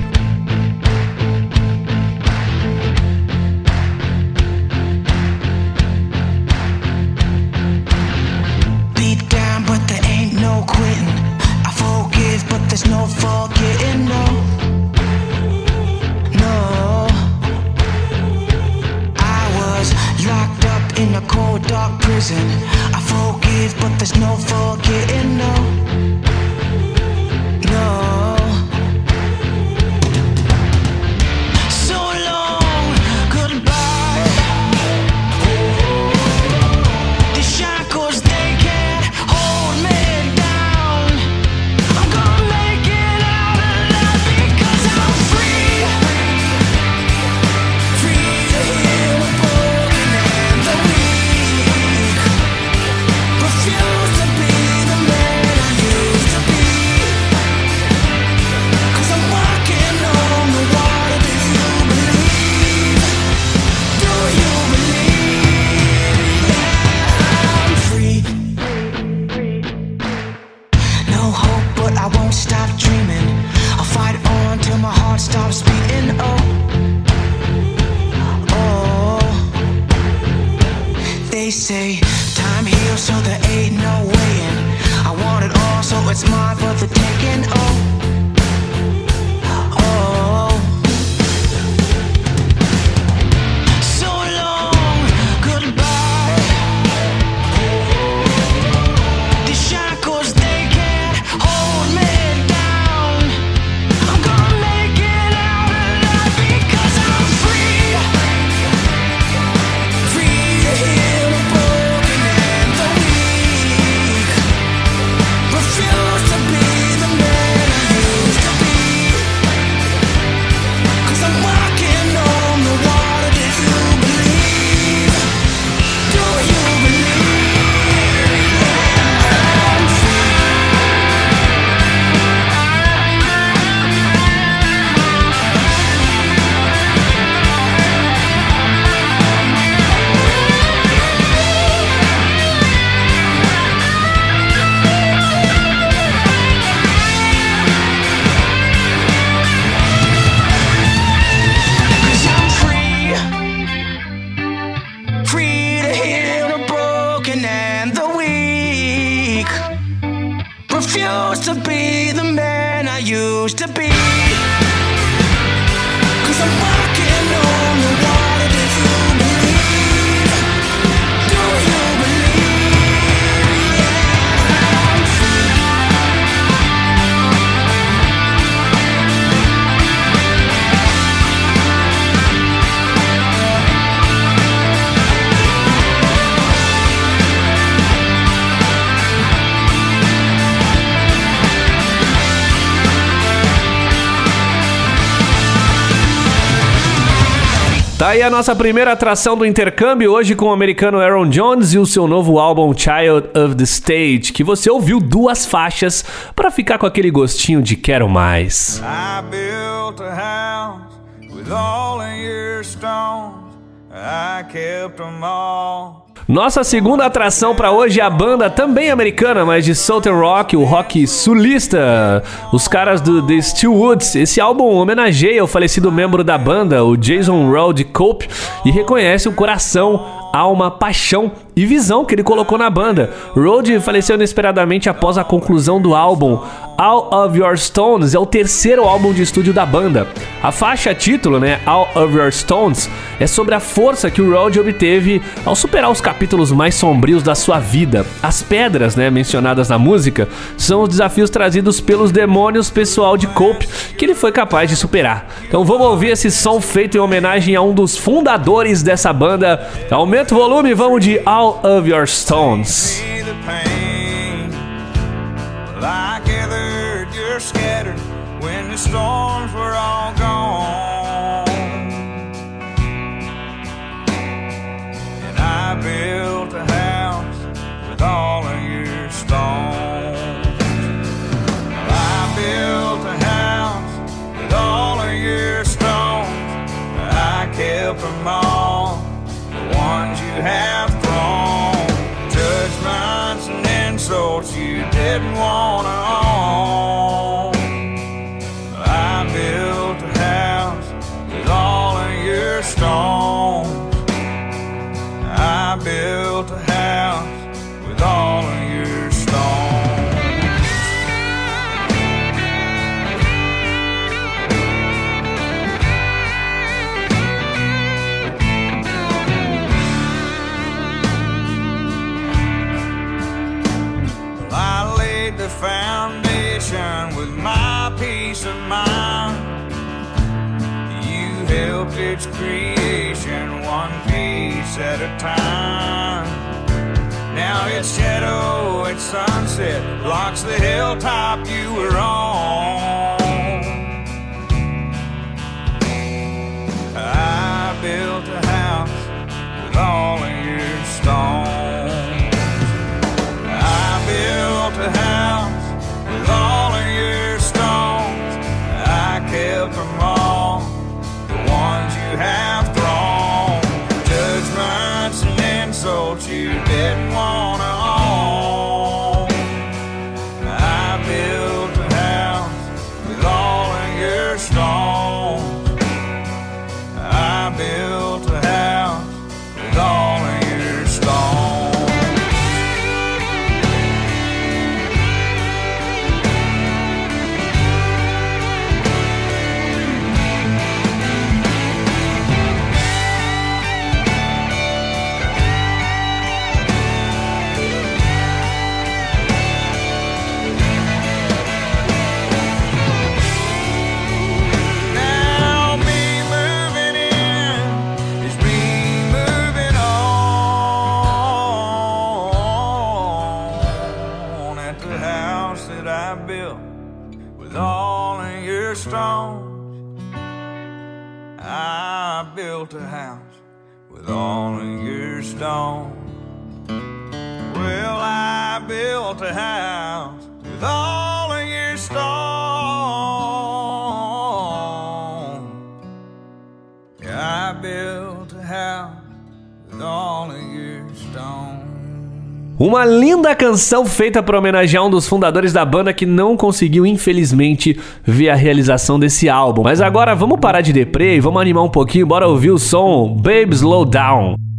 Tá aí a nossa primeira atração do intercâmbio hoje com o americano Aaron Jones e o seu novo álbum Child of the Stage, que você ouviu duas faixas pra ficar com aquele gostinho de quero mais. I built a house with all of your stones. I kept them all. Nossa segunda atração pra hoje é a banda também americana, mas de Southern Rock, o rock sulista, os caras do The Steelwoods. Esse álbum homenageia o falecido membro da banda, o Jason Rod Cope, e reconhece o coração, alma, paixão e visão que ele colocou na banda. Rod faleceu inesperadamente após a conclusão do álbum. All of Your Stones é o terceiro álbum de estúdio da banda. A faixa título, né, All of Your Stones, é sobre a força que o Rod obteve ao superar os capítulos mais sombrios da sua vida. As pedras, né, mencionadas na música, são os desafios trazidos pelos demônios pessoal de Cope que ele foi capaz de superar. Então vamos ouvir esse som feito em homenagem a um dos fundadores dessa banda. Aumenta o volume, vamos de All of Your Stones. Storms were all gone. Have grown. Judgments and insults you didn't want. time. Now it's shadow, it's sunset, blocks the hilltop you were on. Uma linda canção feita para homenagear um dos fundadores da banda que não conseguiu, infelizmente, ver a realização desse álbum. Mas agora vamos parar de deprê e vamos animar um pouquinho, bora ouvir o som Babe Slow Down.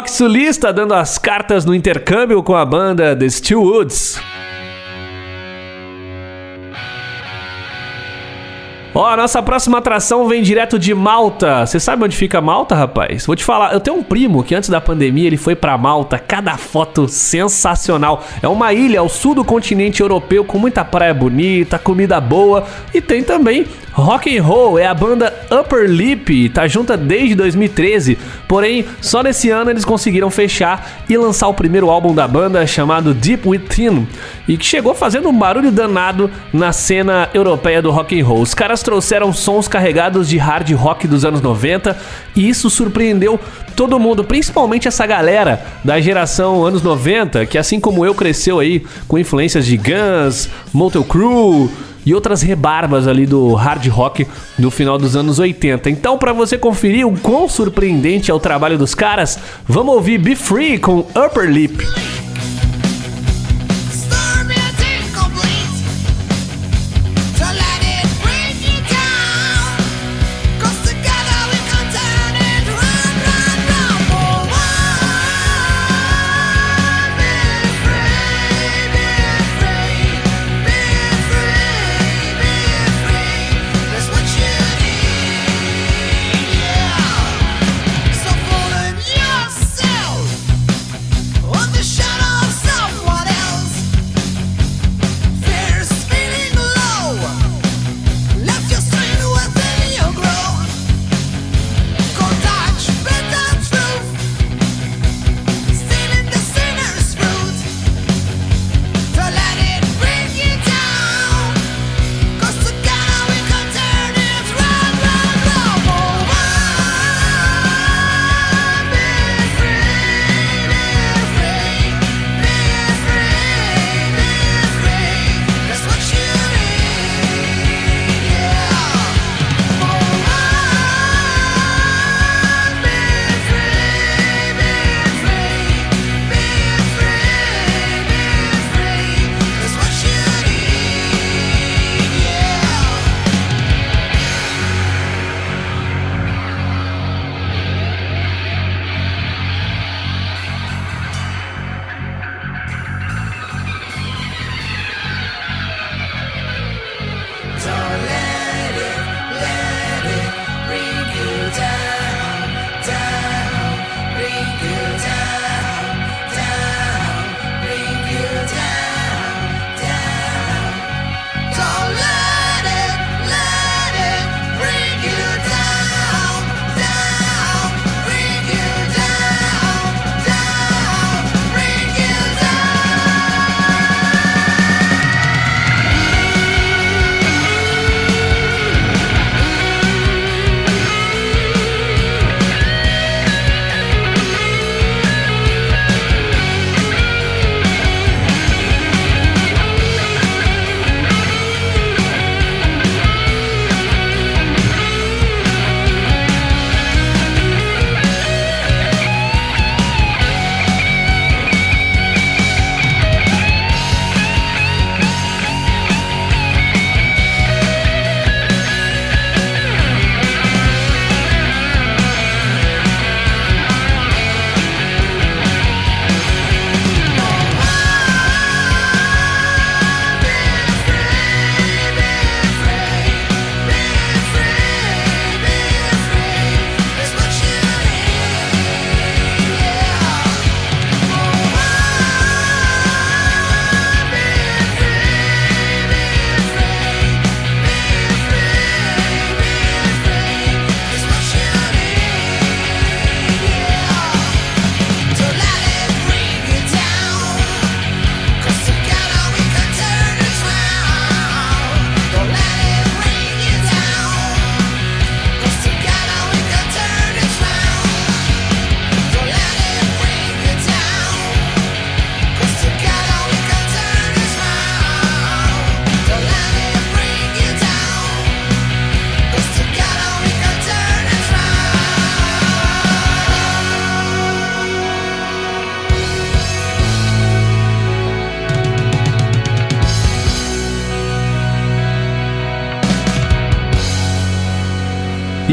Rock sulista dando as cartas no intercâmbio com a banda The Steel Woods. Ó, a nossa próxima atração vem direto de Malta. Você sabe onde fica Malta, rapaz? Vou te falar, eu tenho um primo que antes da pandemia ele foi pra Malta. Cada foto sensacional. É uma ilha ao sul do continente europeu com muita praia bonita, comida boa e tem também Rock and Roll. É a banda Upper Lip, tá junta desde 2013. Porém, só nesse ano eles conseguiram fechar e lançar o primeiro álbum da banda chamado Deep Within e que chegou fazendo um barulho danado na cena europeia do rock and roll. Os caras trouxeram sons carregados de hard rock dos anos 90 e isso surpreendeu todo mundo, principalmente essa galera da geração anos 90, que assim como eu cresceu aí com influências de Guns, Motel Crew e outras rebarbas ali do hard rock no final dos anos 80. Então, para você conferir o quão surpreendente é o trabalho dos caras, vamos ouvir Be Free com Upper Lip.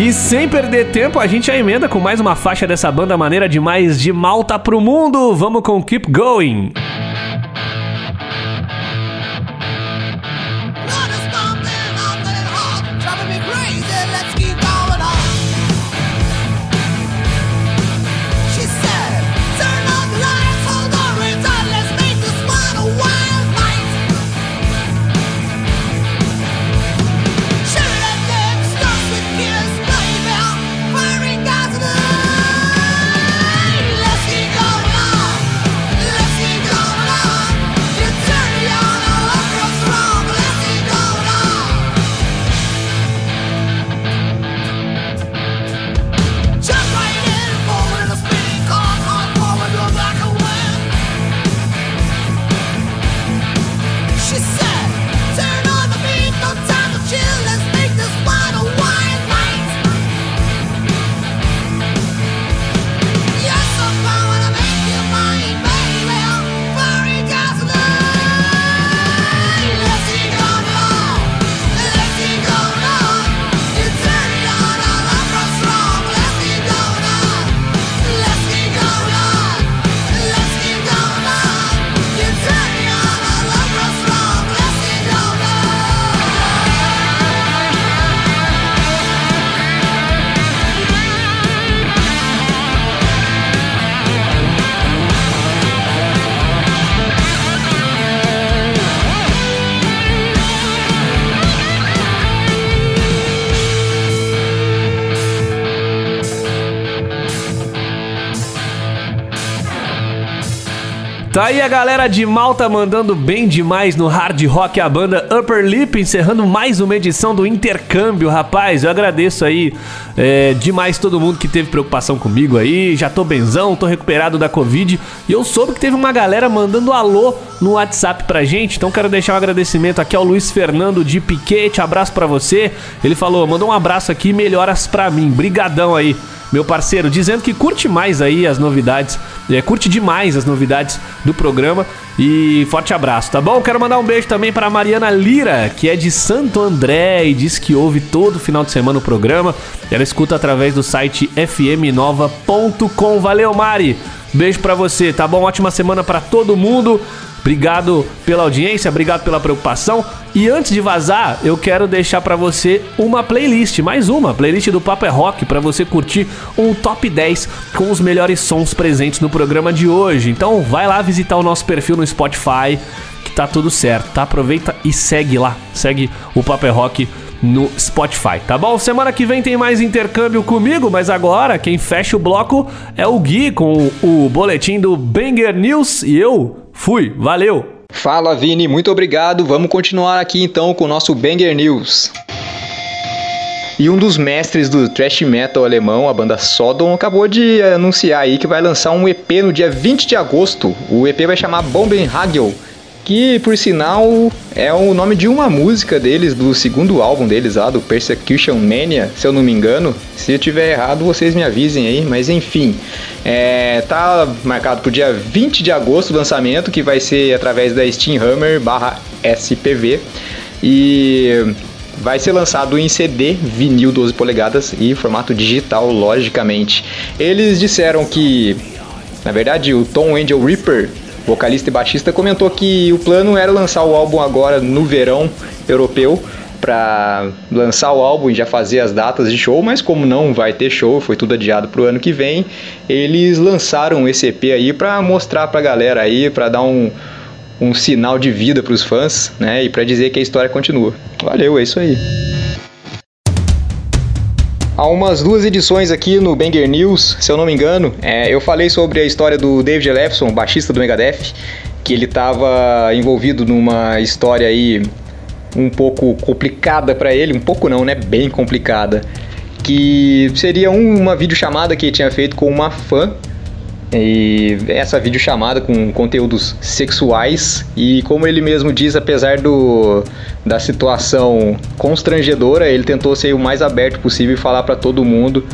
E sem perder tempo, a gente já emenda com mais uma faixa dessa banda maneira demais de Malta pro mundo. Vamos com Keep Going. Tá aí a galera de Malta mandando bem demais no hard rock, a banda Upper Lip, encerrando mais uma edição do Intercâmbio, rapaz. Eu agradeço aí é, demais todo mundo que teve preocupação comigo aí. Já tô benzão, tô recuperado da Covid. E eu soube que teve uma galera mandando alô no WhatsApp pra gente. Então quero deixar um agradecimento aqui ao Luiz Fernando de Piquete. Abraço pra você. Ele falou: mandou um abraço aqui, melhoras pra mim. Brigadão aí meu parceiro, dizendo que curte mais aí as novidades, é, curte demais as novidades do programa e forte abraço, tá bom? Quero mandar um beijo também para Mariana Lira, que é de Santo André e diz que ouve todo final de semana o programa. Ela escuta através do site fmnova.com. Valeu, Mari. Beijo pra você, tá bom? Ótima semana pra todo mundo. Obrigado pela audiência, obrigado pela preocupação. E antes de vazar, eu quero deixar pra você uma playlist, mais uma, playlist do Papo é Rock pra você curtir um top 10 com os melhores sons presentes no programa de hoje. Então, vai lá visitar o nosso perfil no Spotify, que tá tudo certo, tá? Aproveita e segue lá. Segue o Papo é Rock no Spotify, tá bom? Semana que vem tem mais intercâmbio comigo, mas agora quem fecha o bloco é o Gui com o boletim do Banger News e eu fui, valeu! Fala Vini, muito obrigado. Vamos continuar aqui então com o nosso Banger News. E um dos mestres do thrash metal alemão, a banda Sodom, acabou de anunciar aí que vai lançar um EP no dia 20 de agosto. O EP vai chamar Bombenhagel, que por sinal é o nome de uma música deles, do segundo álbum deles lá, do Persecution Mania, se eu não me engano. Se eu tiver errado, vocês me avisem aí, mas enfim. É, tá marcado pro dia 20 de agosto o lançamento, que vai ser através da Steamhammer barra SPV. E vai ser lançado em CD, vinil 12 polegadas e formato digital, logicamente. Eles disseram que, na verdade, o Tom Angel Reaper, vocalista e baixista, comentou que o plano era lançar o álbum agora no verão europeu para lançar o álbum e já fazer as datas de show, mas como não vai ter show, foi tudo adiado pro ano que vem, eles lançaram esse EP aí para mostrar pra galera aí, para dar um um sinal de vida pros fãs, né, e para dizer que a história continua. Valeu, é isso aí. Há umas duas edições aqui no Banger News, se eu não me engano, é, eu falei sobre a história do David Ellefson, baixista do Megadeth, que ele estava envolvido numa história aí um pouco complicada para ele, um pouco não, né, bem complicada, que seria um- uma videochamada que ele tinha feito com uma fã e essa videochamada com conteúdos sexuais e como ele mesmo diz, apesar do da situação constrangedora, ele tentou ser o mais aberto possível e falar para todo mundo,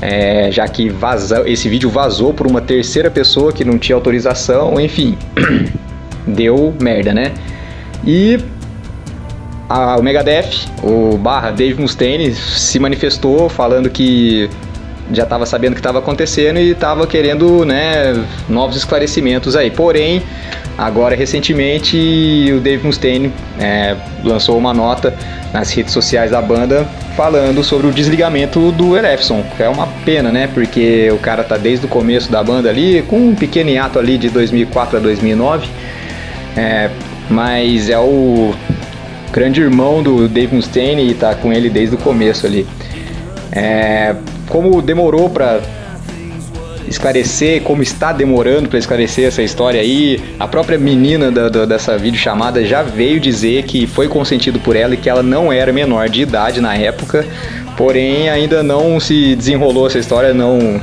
é, já que vaza, esse vídeo vazou por uma terceira pessoa que não tinha autorização, enfim, deu merda, né? E a, o Megadeth, o barra Dave Mustaine, se manifestou falando que já estava sabendo o que estava acontecendo e estava querendo né, novos esclarecimentos aí. Porém, agora recentemente o Dave Mustaine é, lançou uma nota nas redes sociais da banda falando sobre o desligamento do Elefson. É uma pena, né? Porque o cara tá desde o começo da banda ali, com um pequeno hiato ali de 2004 a 2009. É, mas é o grande irmão do Dave Mustaine e tá com ele desde o começo ali. É, como demorou para esclarecer, como está demorando para esclarecer essa história aí, a própria menina da, da, dessa videochamada já veio dizer que foi consentido por ela e que ela não era menor de idade na época, porém ainda não se desenrolou essa história, não,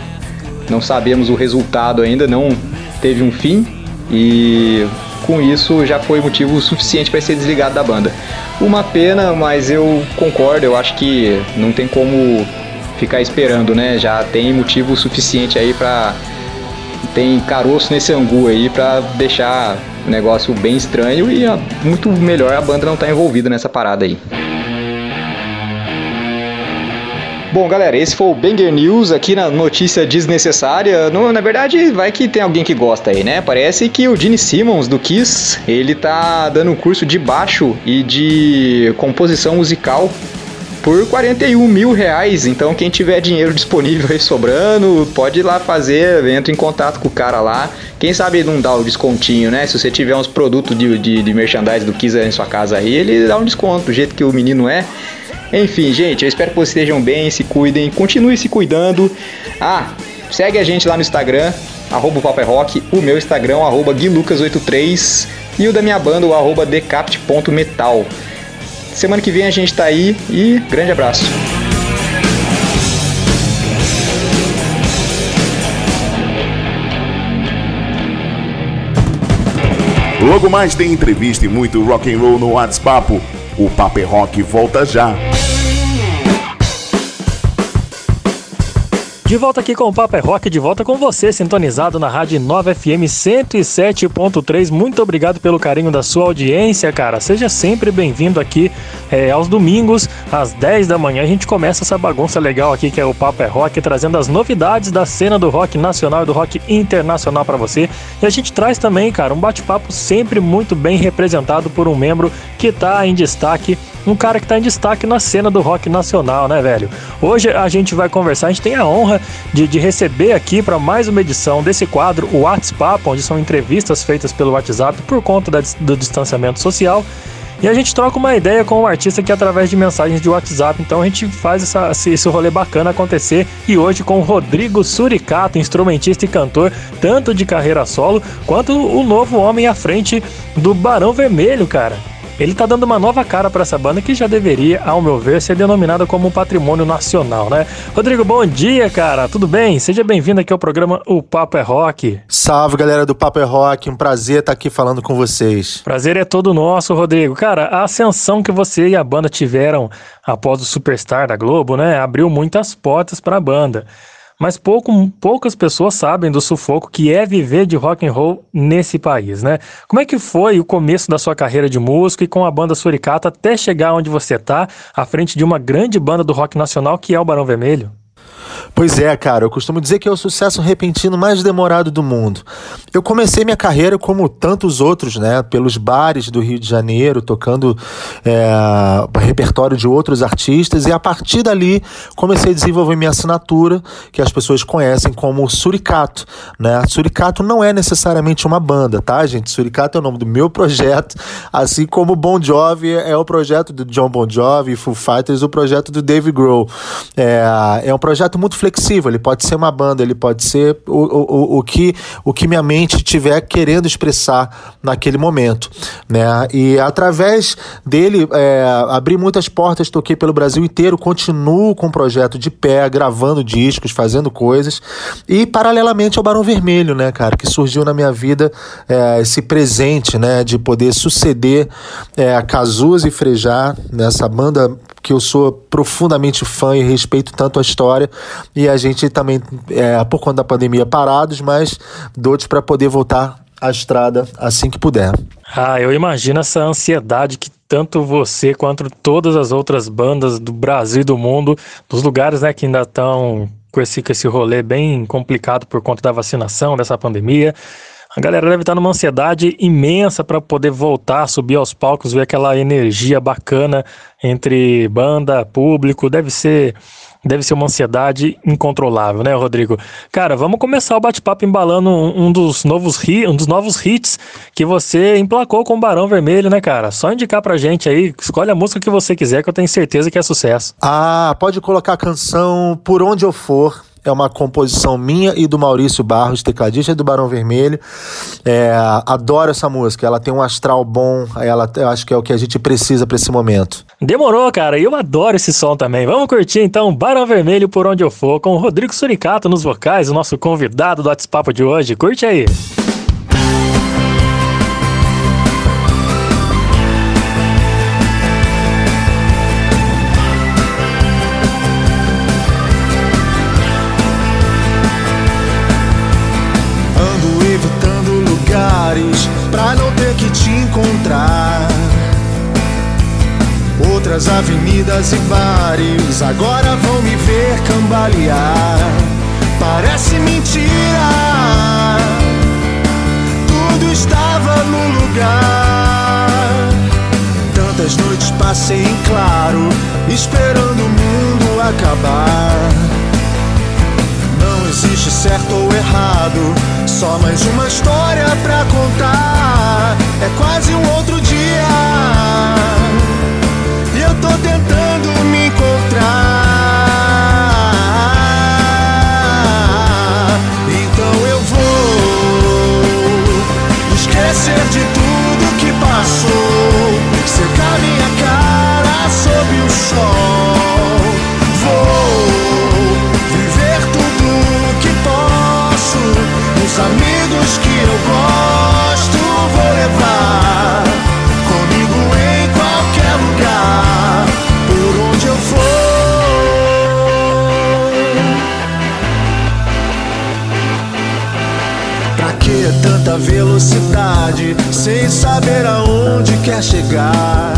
não sabemos o resultado ainda, não teve um fim. E com isso já foi motivo suficiente para ser desligado da banda. Uma pena, mas eu concordo, eu acho que não tem como ficar esperando, né? Já tem motivo suficiente aí pra. Tem caroço nesse angu aí pra deixar o negócio bem estranho e muito melhor a banda não estar envolvida nessa parada aí. Bom, galera, esse foi o Banger News aqui na notícia desnecessária. No, na verdade, vai que tem alguém que gosta aí, né? Parece que o Gene Simmons do Kiss, ele tá dando um curso de baixo e de composição musical por 41 mil reais. Então, quem tiver dinheiro disponível aí sobrando, pode ir lá fazer, entra em contato com o cara lá. Quem sabe não dá o descontinho, né? Se você tiver uns produtos de, de, de merchandise do Kiss aí em sua casa aí, ele dá um desconto, do jeito que o menino é. Enfim, gente, eu espero que vocês estejam bem, se cuidem, continue se cuidando. Ah, segue a gente lá no Instagram, arroba o Papo é Rock, o meu Instagram, arroba guilucas83 e o da minha banda, o arroba decapt.metal. Semana que vem a gente tá aí e grande abraço. Logo mais tem entrevista e muito rock and roll no WhatsApp. O Papo é Rock volta já. De volta aqui com o Papo é Rock, de volta com você, sintonizado na Rádio 9 FM 107.3. Muito obrigado pelo carinho da sua audiência, cara. Seja sempre bem-vindo aqui é, aos domingos, às 10 da manhã. A gente começa essa bagunça legal aqui que é o Papo é Rock, trazendo as novidades da cena do rock nacional e do rock internacional para você. E a gente traz também, cara, um bate-papo sempre muito bem representado por um membro que tá em destaque um cara que tá em destaque na cena do rock nacional, né, velho? Hoje a gente vai conversar, a gente tem a honra de, de receber aqui para mais uma edição desse quadro, o WhatsApp, onde são entrevistas feitas pelo WhatsApp por conta da, do distanciamento social. E a gente troca uma ideia com o artista aqui através de mensagens de WhatsApp. Então a gente faz essa, esse rolê bacana acontecer. E hoje com o Rodrigo Suricato, instrumentista e cantor, tanto de carreira solo, quanto o novo homem à frente do Barão Vermelho, cara. Ele tá dando uma nova cara para essa banda que já deveria, ao meu ver, ser denominada como um patrimônio nacional, né? Rodrigo, bom dia, cara. Tudo bem? Seja bem-vindo aqui ao programa O Papo é Rock. Salve, galera do Papo é Rock. Um prazer estar aqui falando com vocês. Prazer é todo nosso, Rodrigo. Cara, a ascensão que você e a banda tiveram após o Superstar da Globo, né, abriu muitas portas para a banda. Mas pouco, poucas pessoas sabem do sufoco que é viver de rock and roll nesse país, né? Como é que foi o começo da sua carreira de músico e com a banda Suricata até chegar onde você tá, à frente de uma grande banda do rock nacional que é o Barão Vermelho? Pois é, cara, eu costumo dizer que é o sucesso repentino mais demorado do mundo. Eu comecei minha carreira como tantos outros, né? Pelos bares do Rio de Janeiro, tocando é, repertório de outros artistas, e a partir dali comecei a desenvolver minha assinatura, que as pessoas conhecem como Suricato. Né? Suricato não é necessariamente uma banda, tá, gente? Suricato é o nome do meu projeto, assim como Bon Jovi é o projeto do John Bon Jovi, Foo Fighters, o projeto do Dave Grohl. É, é um projeto muito flexível, ele pode ser uma banda, ele pode ser o, o, o, que, o que minha mente estiver querendo expressar naquele momento. Né? E através dele, é, abri muitas portas, toquei pelo Brasil inteiro, continuo com o projeto de pé, gravando discos, fazendo coisas, e paralelamente ao Barão Vermelho, né, cara, que surgiu na minha vida é, esse presente, né, de poder suceder é, Cazuza e Frejá, nessa banda que eu sou profundamente fã e respeito tanto a história. E a gente também, é, por conta da pandemia, parados, mas doidos para poder voltar a estrada assim que puder. Ah, eu imagino essa ansiedade que tanto você quanto todas as outras bandas do Brasil e do mundo, dos lugares né, que ainda estão com esse, com esse rolê bem complicado por conta da vacinação, dessa pandemia. A galera deve estar numa ansiedade imensa para poder voltar, subir aos palcos, ver aquela energia bacana entre banda, público. Deve ser, deve ser uma ansiedade incontrolável, né, Rodrigo? Cara, vamos começar o bate-papo embalando um, dos novos um dos novos hits que você emplacou com o Barão Vermelho, né, cara? Só indicar pra gente aí, escolhe a música que você quiser, que eu tenho certeza que é sucesso. Ah, pode colocar a canção Por Onde Eu For. É uma composição minha e do Maurício Barros, tecladista do Barão Vermelho. É, adoro essa música. Ela tem um astral bom. Ela, eu acho que é o que a gente precisa para esse momento. Demorou, cara. Eu adoro esse som também. Vamos curtir então Barão Vermelho por onde eu for, com o Rodrigo Suricato nos vocais, o nosso convidado do WhatsApp de hoje. Curte aí. Ando Avenidas e bares agora vão me ver cambalear. Parece mentira, tudo estava no lugar. Tantas noites passei em claro, esperando o mundo acabar. Não existe certo ou errado, só mais uma história pra contar. É quase um outro dia. Tanta velocidade sem saber aonde quer chegar?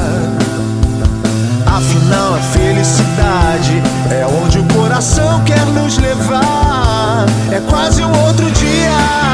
Afinal, a felicidade é onde o coração quer nos levar. É quase um outro dia.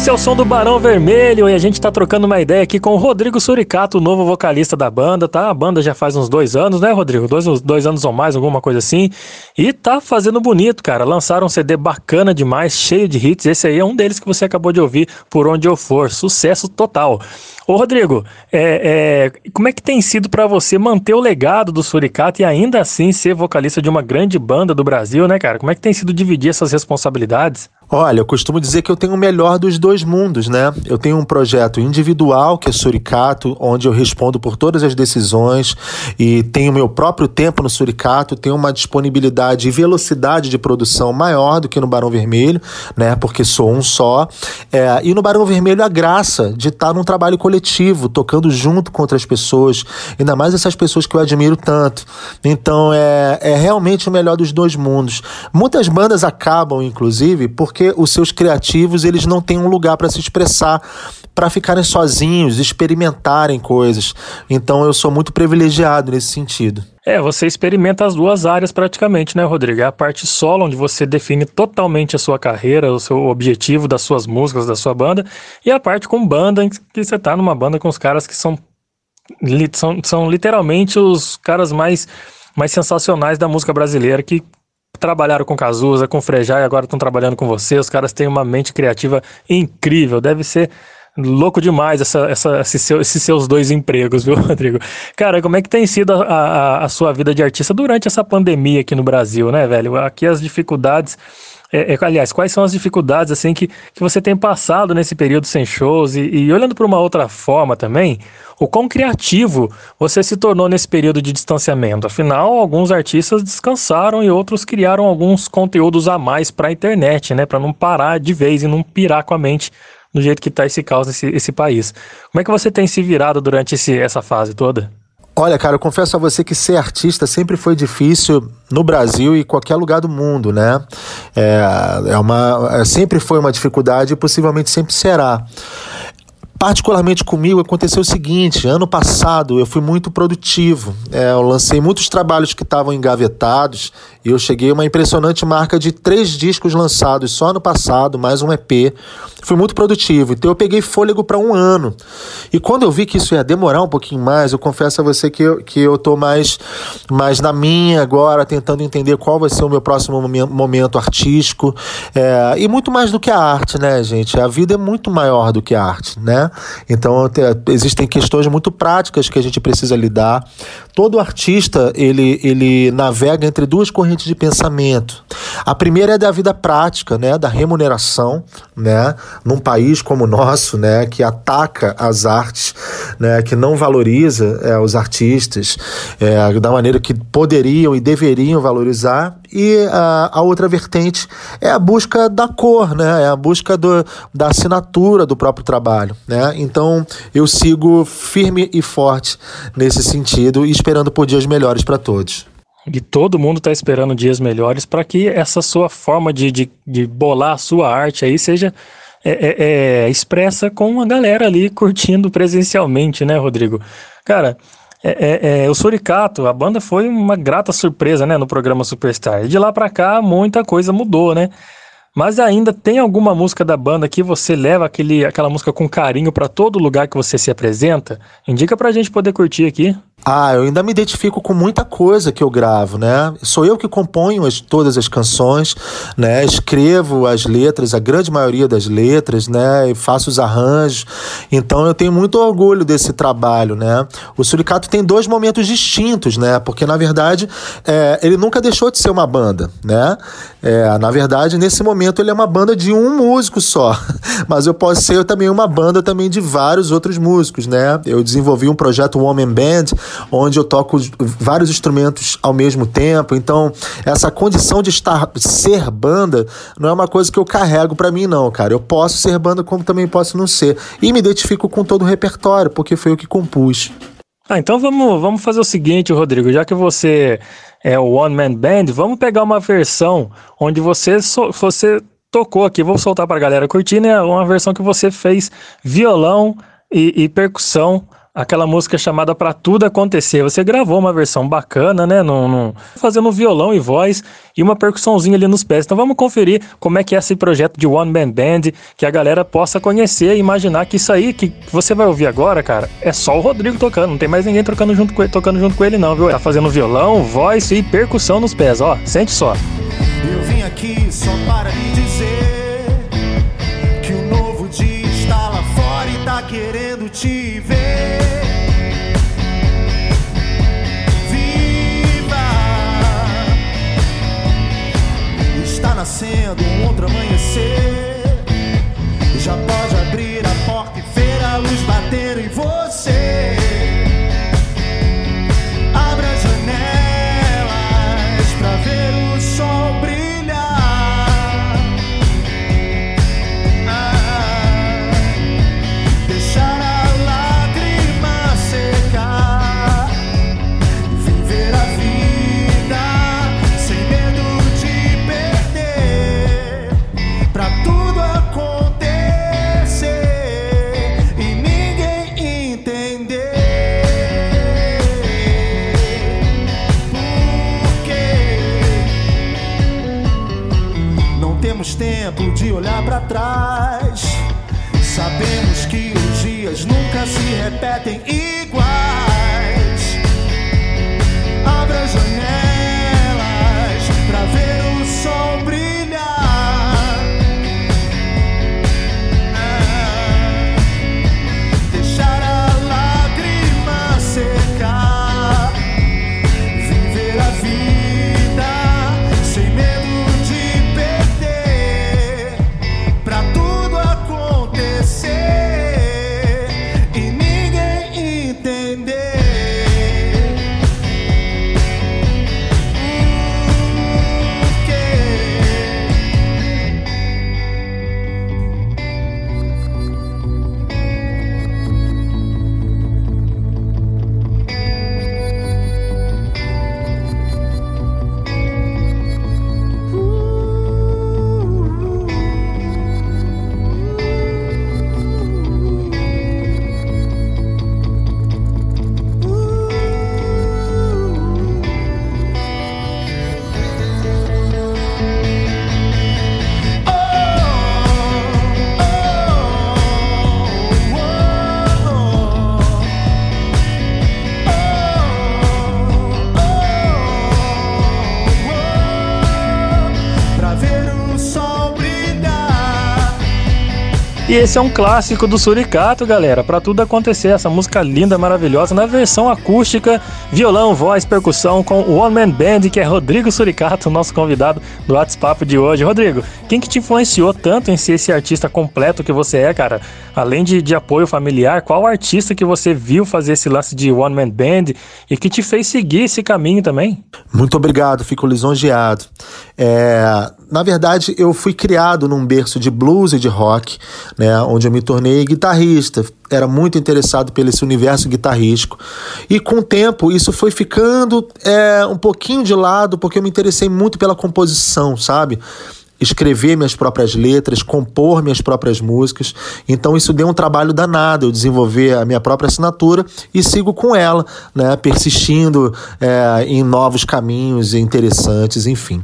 Esse é o som do Barão Vermelho e a gente tá trocando uma ideia aqui com o Rodrigo Suricato, o novo vocalista da banda, tá? A banda já faz uns dois anos, né, Rodrigo? Dois, dois anos ou mais, alguma coisa assim. E tá fazendo bonito, cara. Lançaram um CD bacana demais, cheio de hits. Esse aí é um deles que você acabou de ouvir, Por Onde Eu For. Sucesso total. Ô, Rodrigo, é, é, como é que tem sido pra você manter o legado do Suricato e ainda assim ser vocalista de uma grande banda do Brasil, né, cara? Como é que tem sido dividir essas responsabilidades? Olha, eu costumo dizer que eu tenho o melhor dos dois mundos, né? Eu tenho um projeto individual, que é Suricato, onde eu respondo por todas as decisões e tenho meu próprio tempo no Suricato, tenho uma disponibilidade e velocidade de produção maior do que no Barão Vermelho, né? Porque sou um só. É, e no Barão Vermelho a graça de estar num trabalho coletivo, tocando junto com outras pessoas, ainda mais essas pessoas que eu admiro tanto. Então é, é realmente o melhor dos dois mundos. Muitas bandas acabam, inclusive, porque os seus criativos eles não têm um lugar para se expressar, para ficarem sozinhos, experimentarem coisas. Então eu sou muito privilegiado nesse sentido. É, você experimenta as duas áreas praticamente, né, Rodrigo? É a parte solo, onde você define totalmente a sua carreira, o seu objetivo das suas músicas, da sua banda, e a parte com banda, que você tá numa banda com os caras que são, são, são literalmente os caras mais, mais sensacionais da música brasileira, que trabalharam com Cazuza, com Frejá e agora estão trabalhando com você. Os caras têm uma mente criativa incrível. Deve ser louco demais essa, essa, esse seu- esses seus dois empregos, viu, Rodrigo? Cara, como é que tem sido a, a, a sua vida de artista durante essa pandemia aqui no Brasil, né, velho? Aqui as dificuldades. É, é, aliás, quais são as dificuldades assim que, que você tem passado nesse período sem shows e, e olhando para uma outra forma também, o quão criativo você se tornou nesse período de distanciamento? Afinal, alguns artistas descansaram e outros criaram alguns conteúdos a mais para a internet, né, para não parar de vez e não pirar com a mente do jeito que está esse caos esse, esse país. Como é que você tem se virado durante esse, essa fase toda? Olha, cara, eu confesso a você que ser artista sempre foi difícil no Brasil e qualquer lugar do mundo, né? É, é uma, é, sempre foi uma dificuldade e possivelmente sempre será. Particularmente comigo aconteceu o seguinte: ano passado eu fui muito produtivo. É, eu lancei muitos trabalhos que estavam engavetados e eu cheguei a uma impressionante marca de três discos lançados só ano passado, mais um EP. Fui muito produtivo, então eu peguei fôlego para um ano. E quando eu vi que isso ia demorar um pouquinho mais, eu confesso a você que eu, que eu tô mais, mais na minha agora, tentando entender qual vai ser o meu próximo momen- momento artístico. É, e muito mais do que a arte, né, gente? A vida é muito maior do que a arte, né? Então te- existem questões muito práticas que a gente precisa lidar. Todo artista, ele, ele navega entre duas correntes de pensamento. A primeira é da vida prática, né, da remuneração, né, num país como o nosso, né, que ataca as artes, né, que não valoriza é, os artistas é, da maneira que poderiam e deveriam valorizar. E a, a outra vertente é a busca da cor, né, é a busca do, da assinatura do próprio trabalho, né. Então eu sigo firme e forte nesse sentido e esperando por dias melhores para todos. E todo mundo está esperando dias melhores para que essa sua forma de, de, de bolar a sua arte aí seja é, é, é, expressa com a galera ali curtindo presencialmente, né, Rodrigo? Cara, é, é, é, o Suricato, a banda foi uma grata surpresa, né, no programa Superstar. E de lá para cá, muita coisa mudou, né? Mas ainda tem alguma música da banda que você leva aquele, aquela música com carinho para todo lugar que você se apresenta? Indica pra gente poder curtir aqui. Ah, eu ainda me identifico com muita coisa que eu gravo, né? Sou eu que componho as- todas as canções, né? Escrevo as letras, a grande maioria das letras, né? E faço os arranjos. Então eu tenho muito orgulho desse trabalho, né? O Suricato tem dois momentos distintos, né? Porque na verdade é, ele nunca deixou de ser uma banda, né? É, na verdade nesse momento ele é uma banda de um músico só, mas eu posso ser também uma banda também de vários outros músicos, né? Eu desenvolvi um projeto Woman Band onde eu toco vários instrumentos ao mesmo tempo. Então, essa condição de estar ser banda não é uma coisa que eu carrego pra mim não, cara. Eu posso ser banda como também posso não ser. E me identifico com todo o repertório, porque foi eu que compus. Ah, então vamos, vamos fazer o seguinte, Rodrigo, já que você é o One Man Band, vamos pegar uma versão onde você, so- você tocou aqui, vou soltar pra galera curtir, né? Uma versão que você fez violão e, e percussão, aquela música chamada Pra Tudo Acontecer. Você gravou uma versão bacana, né? Fazendo violão e voz e uma percussãozinha ali nos pés. Então vamos conferir como é que é esse projeto de One Man Band, que a galera possa conhecer e imaginar que isso aí que você vai ouvir agora, cara, é só o Rodrigo tocando, não tem mais ninguém tocando junto com ele, tocando junto com ele não, viu? Tá fazendo violão, voz e percussão nos pés, ó. Sente só. Eu vim aqui só para Nascendo um outro amanhecer. temos tempo de olhar para trás. Sabemos que os dias nunca se repetem e E esse é um clássico do Suricato, galera. Pra tudo acontecer, essa música linda, maravilhosa, na versão acústica, violão, voz, percussão, com o One Man Band, que é Rodrigo Suricato, nosso convidado do WhatsApp de hoje. Rodrigo, quem que te influenciou tanto em ser esse artista completo que você é, cara? Além de, de apoio familiar, qual artista que você viu fazer esse lance de One Man Band e que te fez seguir esse caminho também? Muito obrigado, fico lisonjeado. É, na verdade, eu fui criado num berço de blues e de rock, né, onde eu me tornei guitarrista. Era muito interessado pelo esse universo guitarrístico. E com o tempo, isso foi ficando é, um pouquinho de lado, porque eu me interessei muito pela composição, sabe? Escrever minhas próprias letras, compor minhas próprias músicas. Então isso deu um trabalho danado, eu desenvolver a minha própria assinatura e sigo com ela, né, persistindo é, em novos caminhos interessantes, enfim.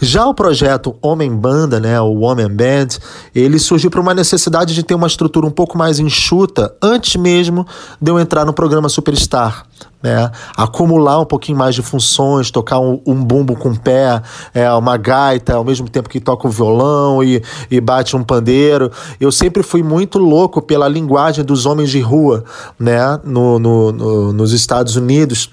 Já o projeto Homem Banda, né, o Homem Band, ele surgiu por uma necessidade de ter uma estrutura um pouco mais enxuta antes mesmo de eu entrar no programa Superstar né? Acumular um pouquinho mais de funções, tocar um, um bumbo com o pé, é, uma gaita, ao mesmo tempo que toca o violão e, e bate um pandeiro. Eu sempre fui muito louco pela linguagem dos homens de rua, né? No, no, no, nos Estados Unidos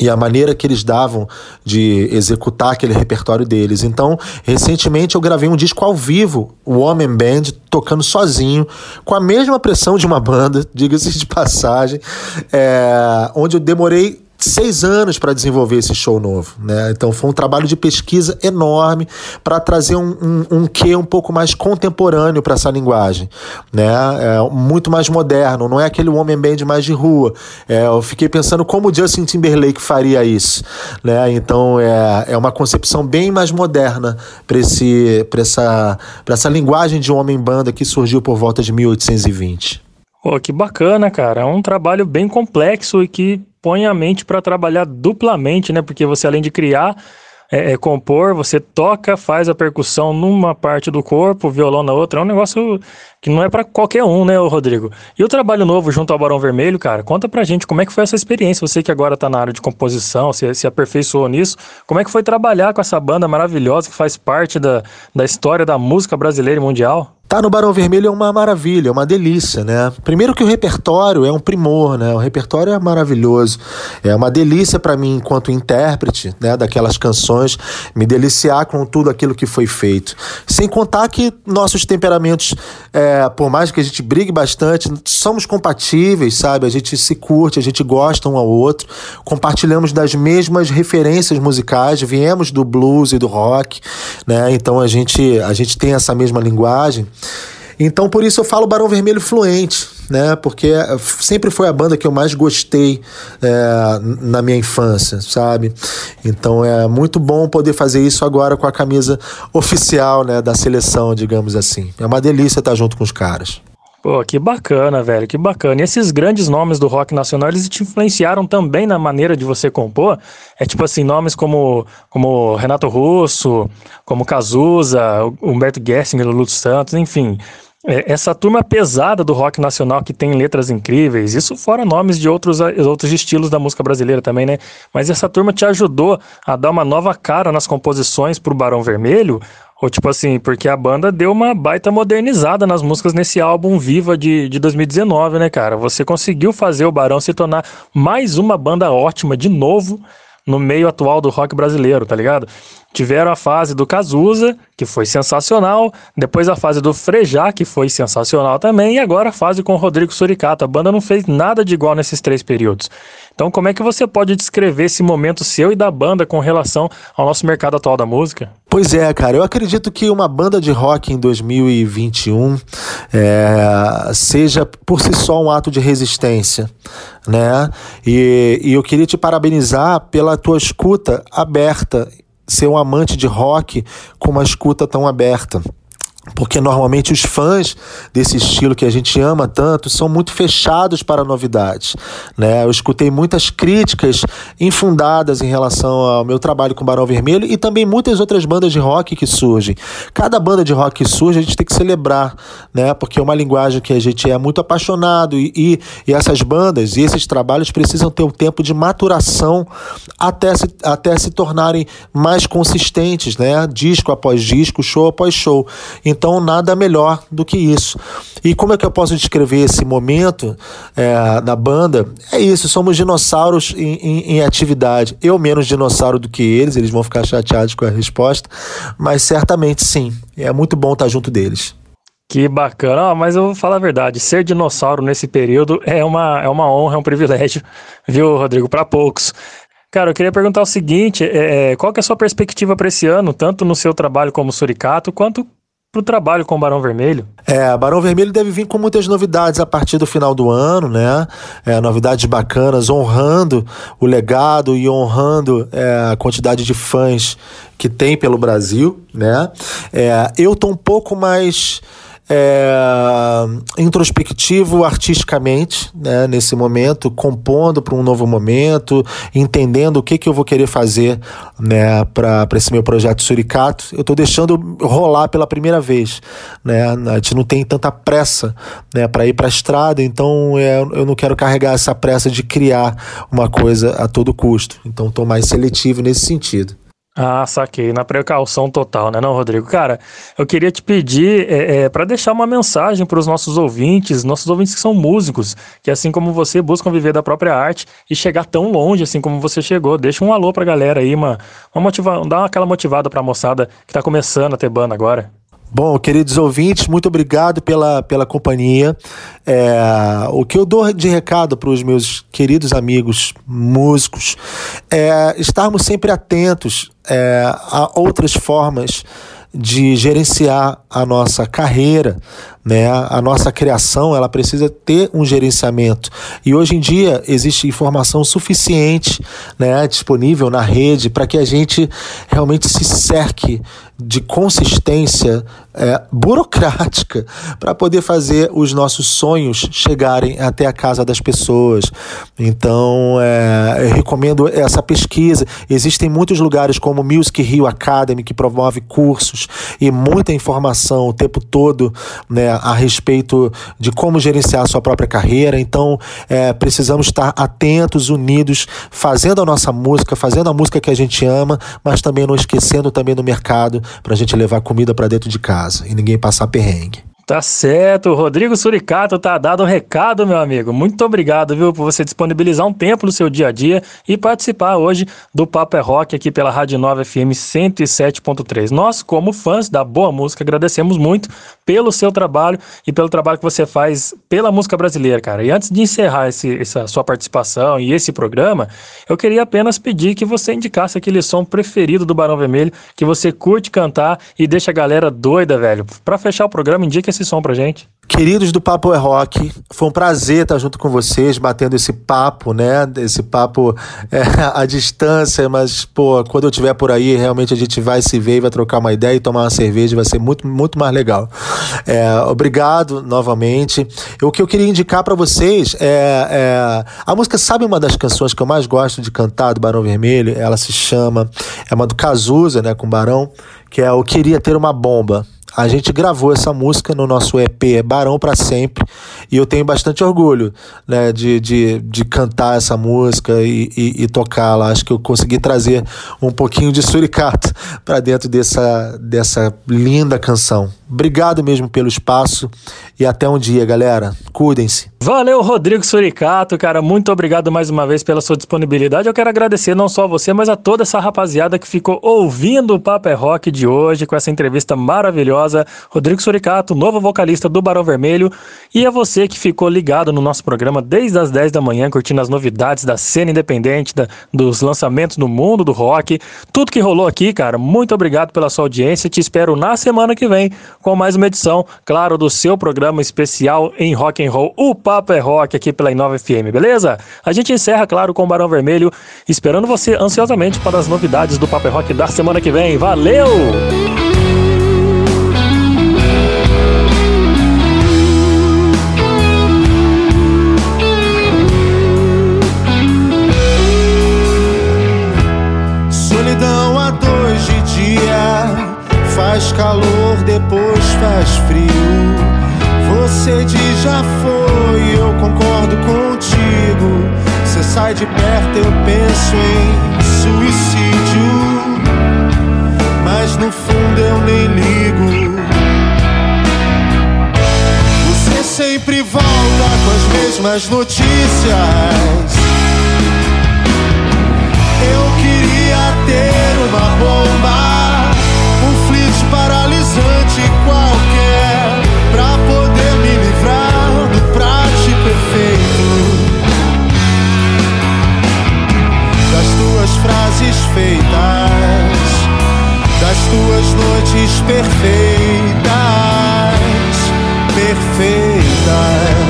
e a maneira que eles davam de executar aquele repertório deles. Então, recentemente eu gravei um disco ao vivo, o Homem Band, tocando sozinho, com a mesma pressão de uma banda, diga-se de passagem, é, onde eu demorei seis anos para desenvolver esse show novo, né? Então foi um trabalho de pesquisa enorme para trazer um, um, um quê um pouco mais contemporâneo para essa linguagem, né? É, muito mais moderno, não é aquele homem band mais de rua. É, eu fiquei pensando como o Justin Timberlake faria isso, né? Então é, é uma concepção bem mais moderna para essa essa linguagem de homem banda que surgiu por volta de 1820. Pô, que bacana, cara. É um trabalho bem complexo e que põe a mente para trabalhar duplamente, né? Porque você, além de criar, é, é, compor, você toca, faz a percussão numa parte do corpo, violão na outra. É um negócio que não é para qualquer um, né, Rodrigo? E o trabalho novo junto ao Barão Vermelho, cara, conta pra gente como é que foi essa experiência. Você que agora tá na área de composição, se, se aperfeiçoou nisso, como é que foi trabalhar com essa banda maravilhosa que faz parte da, da história da música brasileira e mundial? Tá no Barão Vermelho é uma maravilha, é uma delícia, né? Primeiro que o repertório é um primor, né? O repertório é maravilhoso. É uma delícia para mim enquanto intérprete, né, daquelas canções, me deliciar com tudo aquilo que foi feito. Sem contar que nossos temperamentos, é, por mais que a gente brigue bastante, somos compatíveis, sabe? A gente se curte, a gente gosta um ao outro, compartilhamos das mesmas referências musicais, viemos do blues e do rock, né? Então a gente a gente tem essa mesma linguagem. Então, por isso eu falo Barão Vermelho fluente, né? Porque sempre foi a banda que eu mais gostei é, na minha infância, sabe? Então é muito bom poder fazer isso agora com a camisa oficial, né? Da seleção, digamos assim. É uma delícia estar junto com os caras. Pô, que bacana, velho, que bacana. E esses grandes nomes do rock nacional, eles te influenciaram também na maneira de você compor? É tipo assim, nomes como, como Renato Russo, como Cazuza, Humberto Gessinger, Lulu Santos, enfim. É, Essa turma pesada do rock nacional que tem letras incríveis, isso fora nomes de outros, outros estilos da música brasileira também, né? Mas essa turma te ajudou a dar uma nova cara nas composições pro Barão Vermelho? Ou tipo assim, porque a banda deu uma baita modernizada nas músicas nesse álbum Viva de, de 2019, né, cara? Você conseguiu fazer o Barão se tornar mais uma banda ótima de novo no meio atual do rock brasileiro, tá ligado? Tiveram a fase do Cazuza, que foi sensacional, depois a fase do Frejá, que foi sensacional também, e agora a fase com o Rodrigo Suricato. A banda não fez nada de igual nesses três períodos. Então, como é que você pode descrever esse momento seu e da banda com relação ao nosso mercado atual da música? Pois é, cara, eu acredito que uma banda de rock em 2021 é, seja por si só um ato de resistência, né? E, e eu queria te parabenizar pela tua escuta aberta, ser um amante de rock com uma escuta tão aberta. Porque normalmente os fãs desse estilo que a gente ama tanto são muito fechados para novidades. Né? Eu escutei muitas críticas infundadas em relação ao meu trabalho com Barão Vermelho e também muitas outras bandas de rock que surgem. Cada banda de rock que surge a gente tem que celebrar, né? porque é uma linguagem que a gente é muito apaixonado e, e, e essas bandas e esses trabalhos precisam ter um tempo de maturação até se, até se tornarem mais consistentes, né? disco após disco, show após show. Então, nada melhor do que isso. E como é que eu posso descrever esse momento é, da banda? É isso, somos dinossauros em, em, em atividade. Eu menos dinossauro do que eles, eles vão ficar chateados com a resposta, mas certamente sim. É muito bom estar junto deles. Que bacana, mas eu vou falar a verdade, ser dinossauro nesse período é uma, é uma honra, é um privilégio, viu, Rodrigo? Para poucos. Cara, eu queria perguntar o seguinte: é, qual que é a sua perspectiva para esse ano, tanto no seu trabalho como suricato, quanto para o trabalho com o Barão Vermelho? É, Barão Vermelho deve vir com muitas novidades a partir do final do ano, né? É, novidades bacanas, honrando o legado e honrando é, a quantidade de fãs que tem pelo Brasil, né? É, eu tô um pouco mais é, introspectivo artisticamente né, nesse momento, compondo para um novo momento, entendendo o que, que eu vou querer fazer né, para esse meu projeto Suricato. Eu estou deixando rolar pela primeira vez. Né? A gente não tem tanta pressa né, para ir para a estrada, então é, eu não quero carregar essa pressa de criar uma coisa a todo custo. Então estou mais seletivo nesse sentido. Ah, saquei, na precaução total, né, não, Rodrigo? Cara, eu queria te pedir é, para deixar uma mensagem para os nossos ouvintes, nossos ouvintes que são músicos, que assim como você buscam viver da própria arte e chegar tão longe assim como você chegou. Deixa um alô pra galera aí, uma, uma motiva, dá aquela motivada pra moçada que tá começando a ter banda agora. Bom, queridos ouvintes, muito obrigado pela, pela companhia. É, o que eu dou de recado para os meus queridos amigos músicos é estarmos sempre atentos é, a outras formas de gerenciar a nossa carreira, né? A nossa criação, ela precisa ter um gerenciamento. E hoje em dia existe informação suficiente, né, disponível na rede para que a gente realmente se cerque de consistência é, burocrática para poder fazer os nossos sonhos chegarem até a casa das pessoas. Então, é, eu recomendo essa pesquisa. Existem muitos lugares como Music Rio Academy que promove cursos e muita informação o tempo todo né, a respeito de como gerenciar a sua própria carreira. Então, é, precisamos estar atentos, unidos, fazendo a nossa música, fazendo a música que a gente ama, mas também não esquecendo também do mercado para a gente levar comida para dentro de casa e ninguém passar perrengue. Tá certo, Rodrigo Suricato tá dado um recado, meu amigo. Muito obrigado, viu, por você disponibilizar um tempo no seu dia a dia e participar hoje do Papo é Rock aqui pela Rádio Nova FM 107.3. Nós, como fãs da boa música, agradecemos muito pelo seu trabalho e pelo trabalho que você faz pela música brasileira, cara. E antes de encerrar esse, essa sua participação e esse programa, eu queria apenas pedir que você indicasse aquele som preferido do Barão Vermelho que você curte cantar e deixa a galera doida, velho. Pra fechar o programa, indica esse som pra gente. Queridos do Papo é Rock, foi um prazer estar junto com vocês, batendo esse papo, né? Esse papo é, à distância, mas, pô, quando eu estiver por aí, realmente a gente vai se ver e vai trocar uma ideia e tomar uma cerveja, vai ser muito, muito mais legal. É, obrigado novamente. O que eu queria indicar para vocês é, é. A música, sabe uma das canções que eu mais gosto de cantar do Barão Vermelho? Ela se chama. É uma do Cazuza, né, com Barão, que é Eu Queria Ter Uma Bomba. A gente gravou essa música no nosso EP Barão para Sempre e eu tenho bastante orgulho né, de, de, de cantar essa música e, e, e tocá-la. Acho que eu consegui trazer um pouquinho de suricato para dentro dessa, dessa linda canção. Obrigado mesmo pelo espaço e até um dia, galera. Cuidem-se. Valeu, Rodrigo Suricato, cara. Muito obrigado mais uma vez pela sua disponibilidade. Eu quero agradecer não só a você, mas a toda essa rapaziada que ficou ouvindo o Papo é Rock de hoje com essa entrevista maravilhosa. Rodrigo Suricato, novo vocalista do Barão Vermelho. E a você que ficou ligado no nosso programa desde as 10 da manhã, curtindo as novidades da cena independente, da- dos lançamentos no mundo do rock. Tudo que rolou aqui, cara. Muito obrigado pela sua audiência. Te espero na semana que vem com mais uma edição, claro, do seu programa especial em rock and roll, o Papo é Rock aqui pela Inova FM, beleza? A gente encerra, claro, com o Barão Vermelho, esperando você ansiosamente para as novidades do Papo é Rock da semana que vem. Valeu! Faz calor, frio. Você diz já foi, eu concordo contigo. Você sai de perto, eu penso em suicídio. Mas no fundo eu nem ligo. Você sempre volta com as mesmas notícias. Feitas, das tuas noites perfeitas, perfeitas.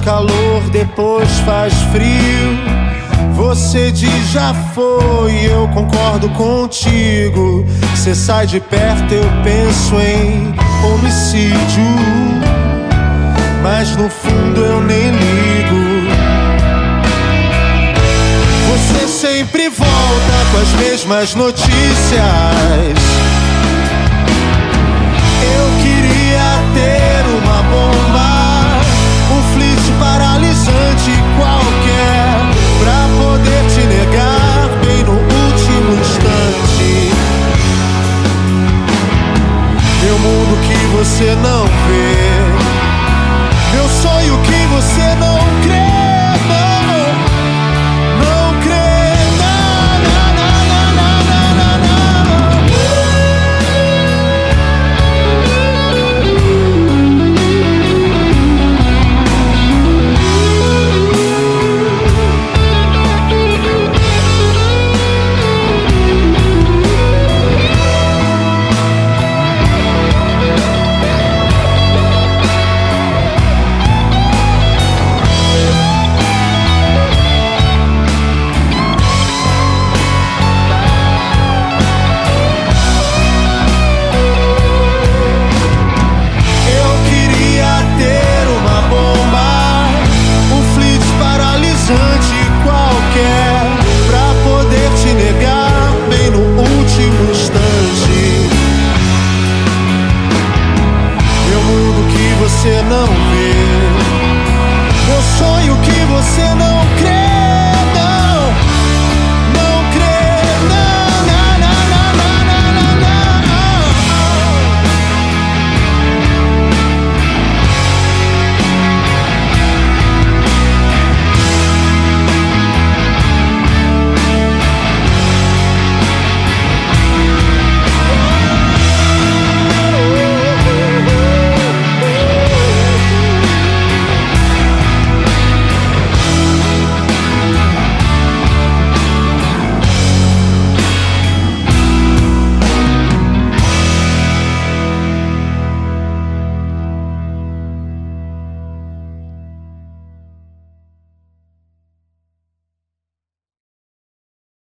Calor, depois faz frio. Você diz já foi, eu concordo contigo. Você sai de perto, eu penso em homicídio. Mas no fundo eu nem ligo. Você sempre volta com as mesmas notícias. Eu queria mundo que você não vê, meu sonho que você não crê.